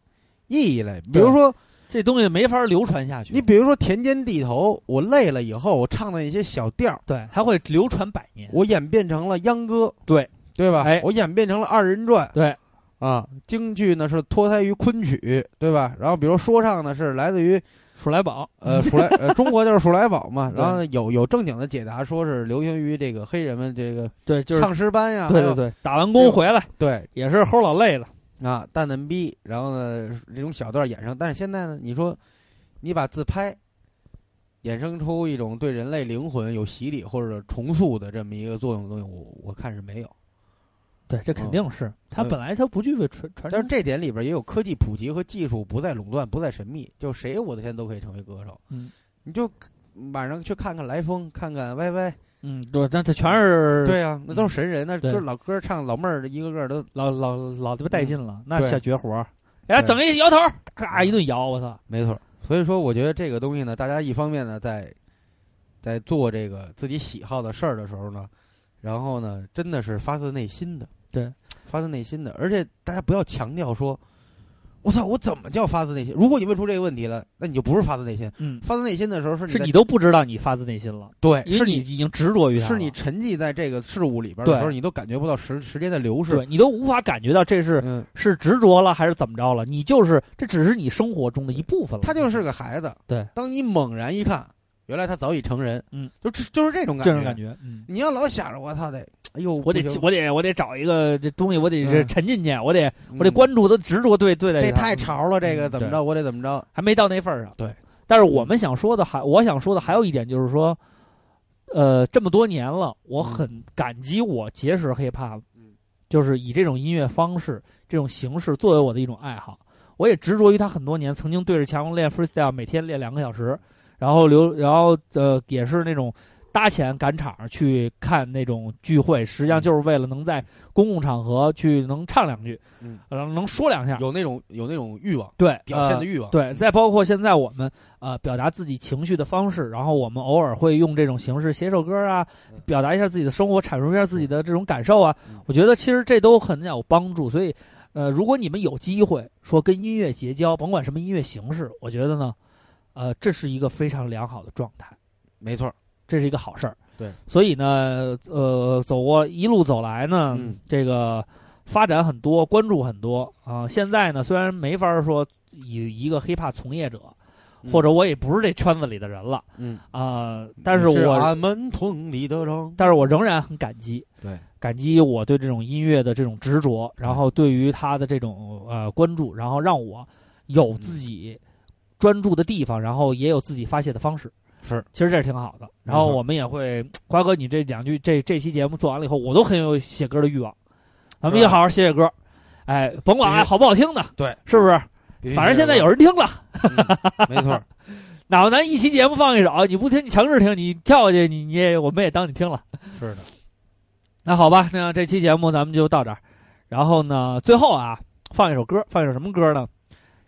意义来。比如说，这东西没法流传下去。你比如说《田间地头》，我累了以后，我唱的那些小调，对，它会流传百年。我演变成了秧歌，对对吧？哎，我演变成了二人转，对。啊，京剧呢是脱胎于昆曲，对吧？然后比如说唱呢是来自于鼠来宝，呃，鼠来呃，中国就是鼠来宝嘛。然后呢有有正经的解答，说是流行于这个黑人们这个对，就是唱诗班呀，对对对，打完工回来，对，也是齁老累了啊，蛋蛋逼。然后呢，这种小段衍生，但是现在呢，你说你把自拍衍生出一种对人类灵魂有洗礼或者重塑的这么一个作用的东西，我我看是没有。对，这肯定是，它本来它不具备传传。但是这点里边也有科技普及和技术不再垄断、不再神秘，就谁我的天都可以成为歌手。嗯，你就晚上去看看来风，看看 YY。嗯，对，那这全是对呀，那都是神人，那歌老歌唱老妹儿，一个个都老老老鸡巴带劲了，那对小绝活儿。哎，整一摇头，咔一顿摇，我操！没错，所以说我觉得这个东西呢，大家一方面呢，在在做这个自己喜好的事儿的时候呢，然后呢，真的是发自内心的，对，发自内心的，而且大家不要强调说，我操，我怎么叫发自内心？如果你问出这个问题了，那你就不是发自内心。嗯，发自内心的时候是在是你都不知道你发自内心了，对，是你已经执着于是你沉寂在这个事物里边的时候，你都感觉不到时时间的流逝。对你都无法感觉到这是、嗯是执着了还是怎么着了，你就是这只是你生活中的一部分了。他就是个孩子。对，当你猛然一看，原来他早已成人。嗯，就就是这种感觉。这种感觉，嗯，你要老想着我操得，哎呦，我得我得我得找一个这东西，我得是嗯沉浸去，我得我得嗯关注他执着对对待这太潮了，这个怎么着，我得怎么着。还没到那份儿上。对，但是我们想说的还，我想说的还有一点就是说，呃，这么多年了，我很感激我结识 hiphop，就是以这种音乐方式、这种形式作为我的一种爱好。我也执着于他很多年，曾经对着墙练 freestyle，每天练两个小时，然后留，然后呃，也是那种搭钱赶场去看那种聚会，实际上就是为了能在公共场合去能唱两句，嗯，然后能说两下，有那种有那种欲望，对表现的欲望，呃对，再包括现在我们呃表达自己情绪的方式，然后我们偶尔会用这种形式写首歌啊，表达一下自己的生活，阐述一下自己的这种感受啊。我觉得其实这都很有帮助。所以，呃，如果你们有机会说跟音乐结交，甭管什么音乐形式，我觉得呢，呃，这是一个非常良好的状态，没错，这是一个好事儿。对，所以呢，呃，走过一路走来呢，嗯这个发展很多，关注很多。啊、现在呢，虽然没法说以一个 hiphop 从业者，或者我也不是这圈子里的人了，嗯。啊、但是我俺们同里的人，但是我仍然很感激，对，感激我对这种音乐的这种执着，然后对于他的这种呃关注，然后让我有自己专注的地方，然后也有自己发泄的方式。是，其实这是挺好的。然后我们也会，瓜哥，你这两句这这期节目做完了以后，我都很有写歌的欲望。咱们也好好写写歌，哎，甭管哎好不好听的，对，是不是？反正现在有人听了，没错。哪怕咱一期节目放一首，你不听，你强制听，你跳下去，你你也我们也当你听了。是的，那好吧，那这期节目咱们就到这儿。然后呢，最后啊，放一首歌，放一首什么歌呢？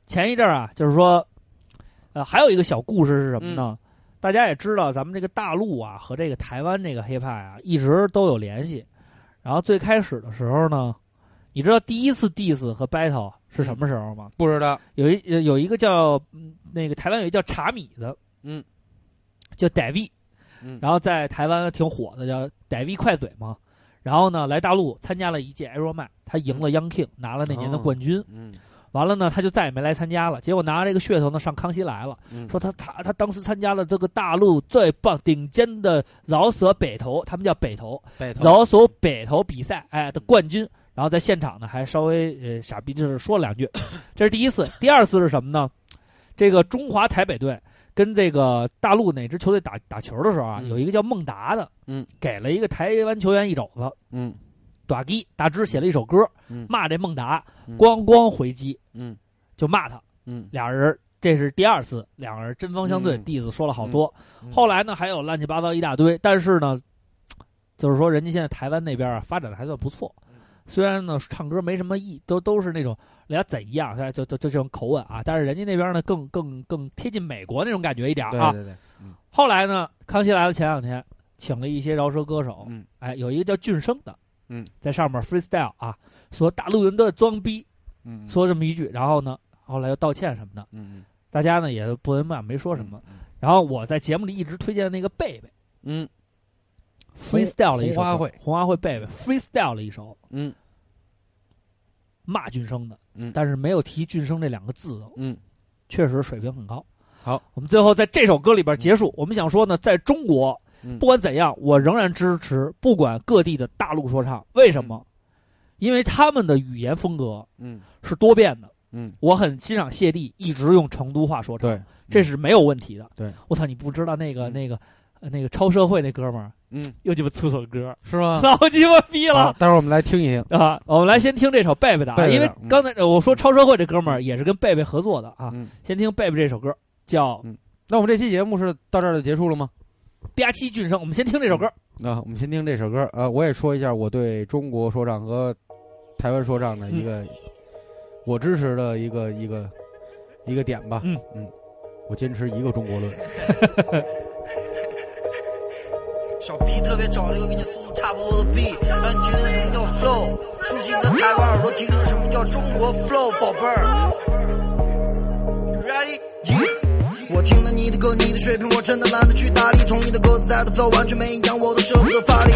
前一阵儿啊，就是说，呃，还有一个小故事是什么呢？大家也知道，咱们这个大陆啊和这个台湾这个黑派啊，一直都有联系。然后最开始的时候呢，你知道第一次 diss 和 battle 是什么时候吗？不知道。有一有一个叫嗯那个台湾有一个叫茶米的，嗯，叫 David，嗯然后在台湾挺火的，叫逮 V 快嘴嘛。然后呢，来大陆参加了一届 Aero Man，他赢了 Young King，拿了那年的冠军。嗯完了呢，他就再也没来参加了。结果拿着这个噱头呢，上康熙来了，嗯说他他他当时参加了这个大陆最棒顶尖的饶舌北投，他们叫北投北投饶舌北投比赛哎的冠军。然后在现场呢，还稍微呃傻逼就是说了两句，这是第一次。第二次是什么呢？这个中华台北队跟这个大陆哪支球队打打球的时候啊，有一个叫孟达的，嗯，给了一个台湾球员一肘子，嗯，短基大只写了一首歌，嗯。骂这孟达，嗯。咣咣回击，嗯，就骂他，嗯，俩人这是第二次，两个人针锋相对，嗯。弟子说了好多。嗯。后来呢，还有乱七八糟一大堆，但是呢，就是说人家现在台湾那边啊发展的还算不错。嗯。虽然呢唱歌没什么意，都都是那种人家怎样，就就就这种口吻啊，但是人家那边呢更更更贴近美国那种感觉一点啊。对对对，嗯。后来呢，康熙来了前两天请了一些饶舌歌手，嗯，哎，有一个叫俊生的，嗯，在上面 freestyle 啊，说大陆人都在装逼，嗯，说这么一句，然后呢，后来又道歉什么的，嗯大家呢也不闻不没说什么。然后我在节目里一直推荐那个贝贝。嗯，freestyle 了一首。红花会，红花会贝贝。freestyle 了一首。嗯。骂俊生的，嗯。但是没有提俊生这两个字，嗯，确实水平很高。好，我们最后在这首歌里边结束。我们想说呢，在中国，嗯不管怎样，我仍然支持不管各地的大陆说唱。为什么？因为他们的语言风格嗯是多变的。嗯，我很欣赏谢帝一直用成都话说唱，对，这是没有问题的。对，我操，你不知道那个那个呃那个超社会那哥们儿，嗯，又鸡巴出首歌，是吗？老鸡巴逼了。待会儿我们来听一听。啊，我们来先听这首贝贝的啊，因为刚才呃我说超社会这哥们儿也是跟贝贝合作的啊。嗯先听贝贝这首歌，叫嗯，那我们这期节目是到这儿就结束了吗？《吧唧俊生》，我们先听这首歌。啊，我们先听这首歌。呃，我也说一下我对中国说唱和台湾说唱的一个、我支持的一个一个一个点吧。嗯嗯，我坚持一个中国论。小 B 特别找了一个跟你速度差不多的 B，让你听听什么叫 flow，竖起你的台湾耳朵，听听什么叫中国 flow，宝贝儿。Ready？Yeah。我听了你的歌，你的水平，我真的懒得去搭理。从你的歌词带的走，完全没营养，我都舍不得发力。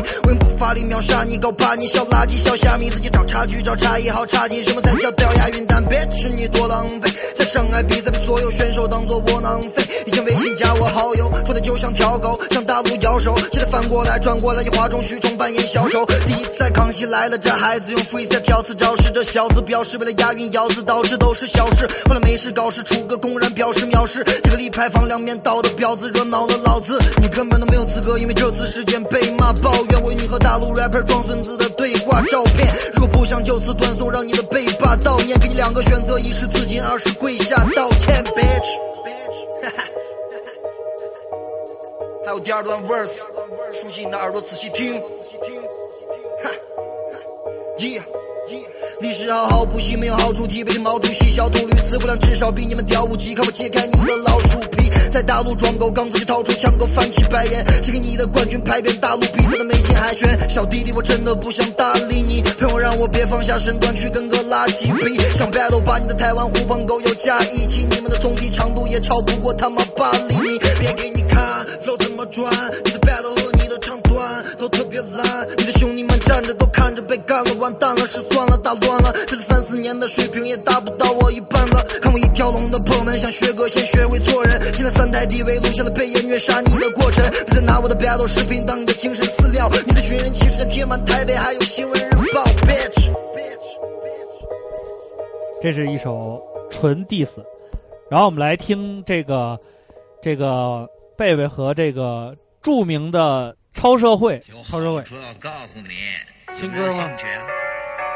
我用不发力秒杀你，搞怕你小垃圾，小虾米，自己找差距，找差异，好差劲。什么才叫掉押韵？但别是你多浪费，在上海比赛被所有选手当做窝囊废。以前微信加我好友，说的就像条狗，向大陆摇手。现在反过来转过来，以哗众取宠扮演小丑。第一次在康熙来了，这孩子用 freestyle 挑刺招式，这小子表示为了押韵咬字，导致都是小事。后来没事搞事，出个公然表示藐视，这个立牌坊两面倒的婊子惹恼了老子，你根本都没有资格，因为这次事件被骂抱怨为你和大大陆 rapper 装孙子的对话照片。如果不想就此断送，让你的背霸悼念，给你两个选择：一是自尽，二是跪下道歉，bitch。还有第二段 verse，竖起你的耳朵仔细听。哈，yeah。历史好好补习，没有好主题，被毛主席小秃驴词不量至少比你们屌五级，看我揭开你的老鼠皮。在大陆装狗，刚自己掏出枪口，翻起白眼。谁给你的冠军牌匾？大陆比赛的美金海权，小弟弟我真的不想搭理你，朋友让我别放下身段去跟个垃圾比。想 battle 把你的台湾狐朋狗友加一起，你们的总体长度也超不过他妈八厘米。别给你看 flow 怎么转，你的 battle 和你的长短都特别烂，你的兄弟们们站着都看着被干了，完蛋了，失算了，打乱了，这三四年的水平也达不到我一半了。看我一条龙的朋友们，想学歌先学会做人，现在三台 DV 录下了被演虐杀你的过程，别再拿我的 battle 视频当你的精神饲料，你的寻人启事将贴满台北，还有新闻日报，bitch。这是一首纯 diss，然后我们来听这个这个贝贝和这个著名的超社会超社会说要告诉你，新歌吗？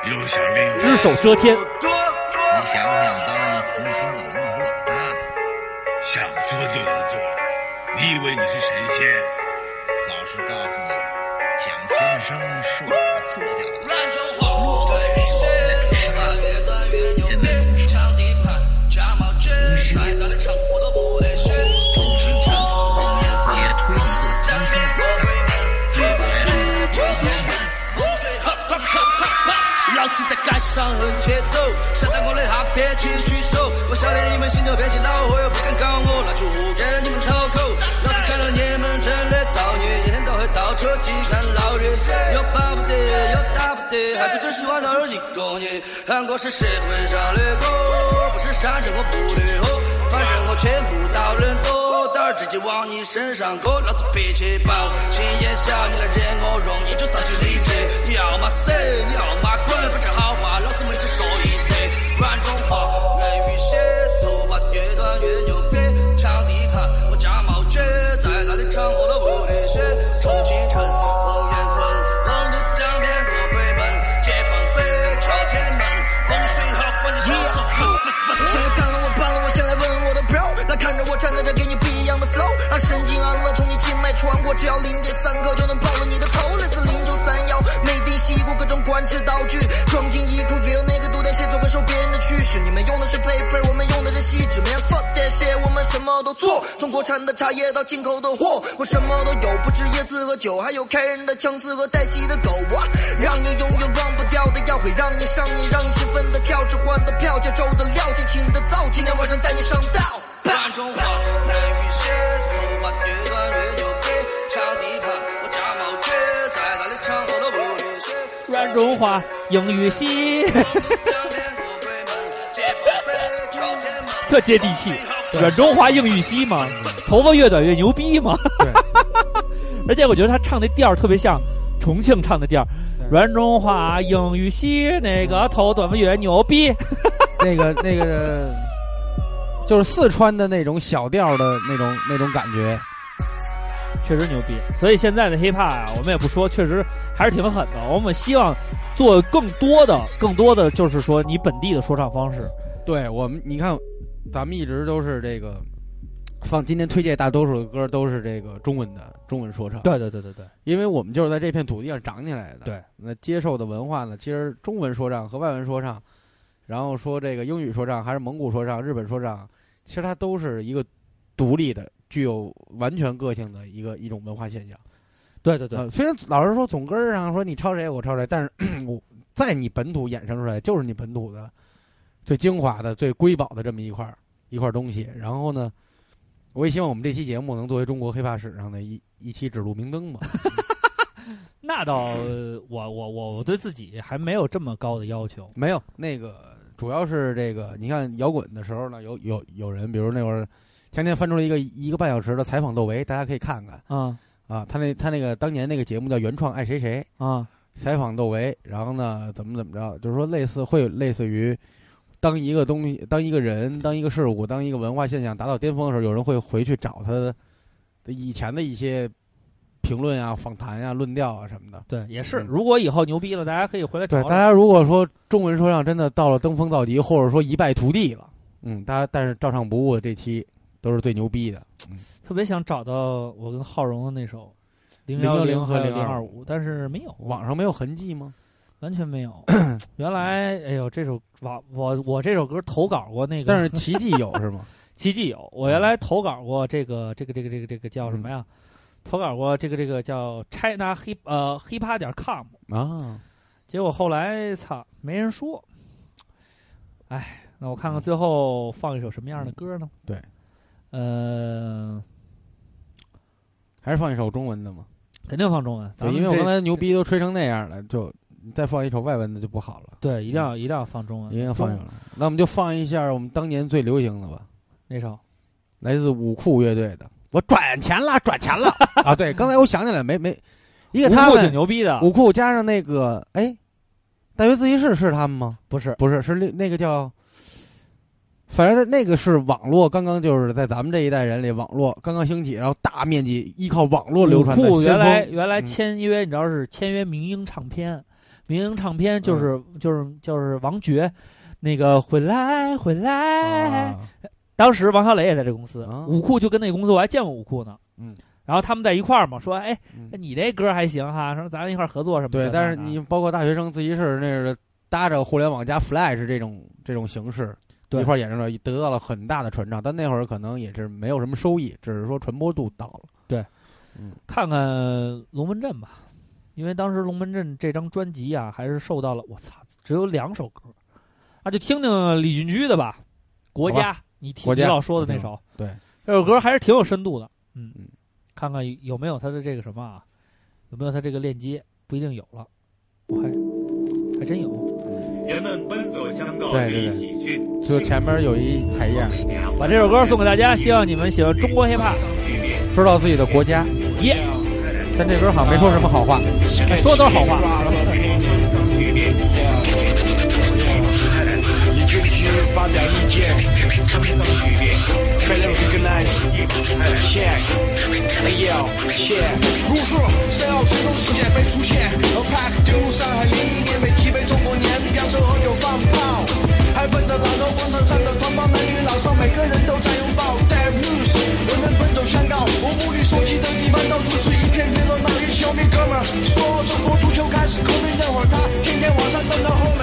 又想令只手遮天。你想不想当红星的龙头老大？想做就能做，你以为你是神仙？老实告诉你，蒋先生是我做掉的。乱讲话，我对你是电话越短越牛逼，抢地盘，假冒真，再大的场我都不会在街上很节奏，想当我的哈别请举手。我晓得你们心头憋起恼火，又不敢搞我，那就活给你们讨口。老子看到你们真的造孽，倒车机看老人，又巴不得，又打不得，还就只喜欢老人一个你。韩国是社会上的狗，不是山珍我不的货，反正我全部到人多，胆儿直接往你身上搁，老子脾气爆。心眼小，你来惹我，容易就丧失理智。你要么死，你要么滚，反正好话老子没只说一次。软中华，人与血，头发越短越牛逼。抢地盘，我家冒绝，在那里场合都让神经安乐从你静脉穿过，只要零点三克就能爆了你的头，类似零九三幺，没定西过各种管制道具，装进一口，只有那个毒袋，谁总会受别人的驱使。你们用的是 paper，我们用的是锡纸，man fuck that shit，我们什么都做，从国产的茶叶到进口的货，我什么都有，不止椰子和酒，还有开人的枪支和带气的狗啊，让你永远忘不掉的药，会让你上瘾，让你兴奋的跳，只换的票，节奏的料，尽情的造，今天晚上带你上道。软中华，人与血，软中华，英语系，特接地气。软中华英语系嘛，头发越短越牛逼嘛。而且我觉得他唱那调儿特别像重庆唱的调儿，软中华英语系，那个头短发越牛逼。那个那个，就是四川的那种小调的那种那种感觉，确实牛逼。所以现在的 hiphop 啊，我们也不说，确实还是挺狠的。我们希望做更多的、更多的，就是说你本地的说唱方式。对我们，你看，咱们一直都是这个放今天推荐大多数的歌都是这个中文的中文说唱。对对对对对，因为我们就是在这片土地上长起来的。对，那接受的文化呢，其实中文说唱和外文说唱，然后说这个英语说唱还是蒙古说唱、日本说唱，其实它都是一个独立的、具有完全个性的一个一种文化现象。对对对，呃，虽然老实说总根儿上说你抄谁我抄谁，但是我在你本土衍生出来就是你本土的最精华的、最瑰宝的这么一块一块东西。然后呢，我也希望我们这期节目能作为中国黑怕史上的一一期指路明灯吧。那倒，我我我我对自己还没有这么高的要求。没有那个，主要是这个，你看摇滚的时候呢，有有有人，比如那会儿前天翻出了一个一个半小时的采访窦唯，大家可以看看。啊啊，他那他那个当年那个节目叫《原创爱谁谁》啊，采访窦唯，然后呢怎么怎么着，就是说类似会有类似于，当一个东西、当一个人、当一个事物、当一个文化现象达到巅峰的时候，有人会回去找他的以前的一些评论啊、访谈啊、论调啊什么的。对，也是。如果以后牛逼了，大家可以回来找对，大家如果说中文说唱真的到了登峰造极，或者说一败涂地了，嗯，大家但是照唱不误的这期都是最牛逼的。嗯，特别想找到我跟浩荣的那首零010零和零025五，但是没有，网上没有痕迹吗？完全没有。原来，哎呦，这首网我我这首歌投稿过那个，但是奇迹有是吗？奇迹有，我原来投稿过这个这个这个这个这个叫什么呀？投稿过这个这个叫 China Hip 呃 hiphop 点 com 啊，结果后来操没人说。哎，那我看看最后放一首什么样的歌呢？对，呃，还是放一首中文的吗？肯定放中文，咱对，们因为我刚才牛逼都吹成那样了，就再放一首外文的就不好了。对，一定要一定要放中文，一定要放一中首。那我们就放一下我们当年最流行的吧，那首？来自五库乐队的。我转钱了，转钱了 啊！对，刚才我想起来没没，一个他们五酷挺牛逼的五酷加上那个哎，大学自习室是他们吗？不是，不是，是另那个叫，反正那个是网络刚刚就是在咱们这一代人里，网络刚刚兴起，然后大面积依靠网络流传的库原。来原来嗯签约，你知道是签约民营唱片，民营唱片就是、嗯就是就是王爵，那个回来回来，啊当时王小雷也在这公司，武库就跟那个公司我还见过武库呢，嗯，然后他们在一块儿嘛，说哎，你这歌还行哈，说咱们一块儿合作什么的。对，但是你包括大学生自习室那是搭着互联网加 Flash 这种这种形式对。一块儿演出来，得到了很大的传唱。但那会儿可能也是没有什么收益，只是说传播度到了。对，嗯，看看龙门阵吧，因为当时龙门阵这张专辑啊，还是受到了我操，只有两首歌，啊，就听听李俊驹的吧，《国家你听你老说的那首，对，这首歌还是挺有深度的，嗯，看看有没有他的这个什么啊，有没有他这个链接？不一定有了，我还还真有。人们奔走相告，对对对，就前面有一彩页，把这首歌送给大家，希望你们喜欢中国 hiphop，知道自己的国家。耶！但这歌好像没说什么好话，说的都是好话。，Better recognize check，哎呦 check，如是想要成功世界杯出现，和 Pack 丢入上海零一年被踢被中国年，飙车喝酒放炮，还分的老头广场上的同胞男女老少每个人都在拥抱。Dead news，人们奔走相告，我无力所及的地方到处是一片热闹，一小米哥们说中国足球开始革命，那会儿他天天晚上等到后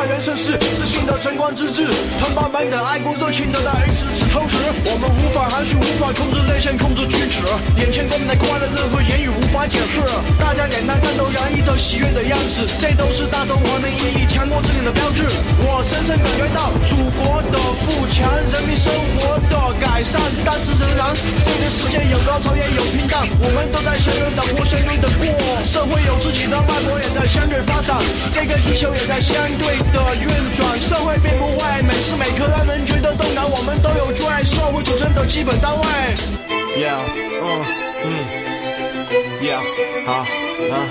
自信的看人生事，自信的争光之志，同胞们的爱国热情的在一次次偷食。我们无法含蓄，无法控制泪腺，控制举止，眼前公民的快乐，任何言语无法解释。大家脸蛋上都洋溢着喜悦的样子，这都是大中华的意义，强国之脸的标志。我深深感觉到祖国的富强，人民生活的改善，但是仍然这个世界有高潮也有平淡，我们都在相约的活，相约的过，社会有自己的脉搏，也在相对发展，这个地球也在相对的运转，社会并不坏，每时每刻让人觉得动感，我们都有最爱社会组成的基本单位。Yeah，嗯嗯。呀啊啊！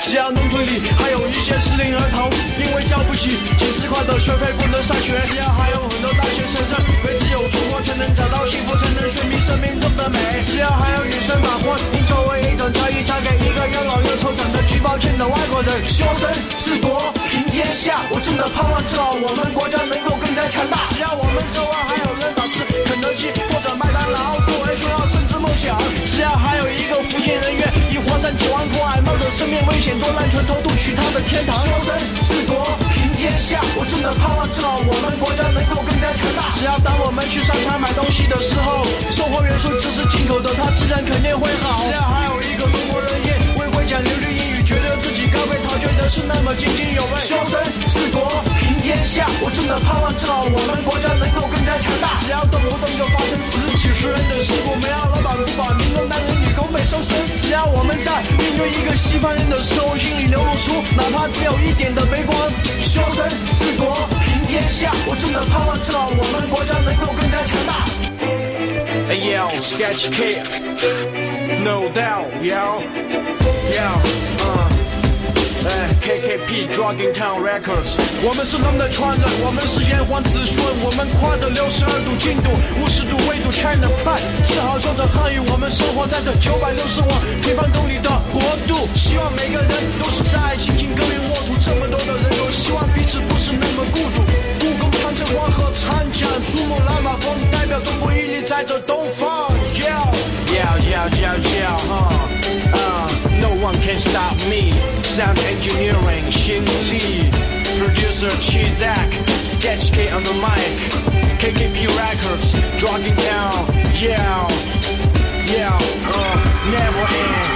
只要农村里还有一些适龄儿童，因为交不起几十块的学费不能上学。只要还有很多大学生认为只有出国才能找到幸福，才能寻觅生命中的美。只要还有女生把婚姻作为一种交易，嫁给一个又老又丑长得举报欠的外国人。修身治国平天下，我真的盼望着我们国家能够更加强大。只要我们周围还有人把吃肯德基或者麦当劳作为重要甚至梦想，只要还有一个福建人愿意花上几万块，冒着生命危险做烂拳头渡去他的天堂。修身治国平天下，我真的盼望着我们国家能够更加强大。只要当我们去商场买东西的时候，售货员说这是进口的，它质量肯定会好。只要还有一个中国人也会会讲流利英语，高被陶觉得是那么津津有味。修身治国平天下，我真的盼望着我们国家能够更加强大。只要动不动就发生十几十人的事故，没有老板不把民工男人女工被收身。只要我们在面对一个西方人的时候，心里流露出哪怕只有一点的悲观。修身治国平天下，我真的盼望着我们国家能够更加强大。Hey yo, Sketch Kid, no doubt, yo, yo, uh.，KKP Dragging Town Records，我们是龙的传人，我们是炎黄子孙，我们跨着六十二度经度，五十度纬度 China Pride，自豪说着汉语，我们生活在这九百六十万平方公里的国度，希望每个人都是在辛勤耕耘沃土，这么多的人都希望彼此不是那么孤独。故宫、长城、黄河、长江，珠穆朗玛峰代表中国屹立在这东方。Yeah, yeah, yeah, yeah, one can stop me. Sound engineering, Xing Li. Producer Chizak, Sketch K on the mic. KKP Records, Dragging Down, yeah, yeah, uh, never end.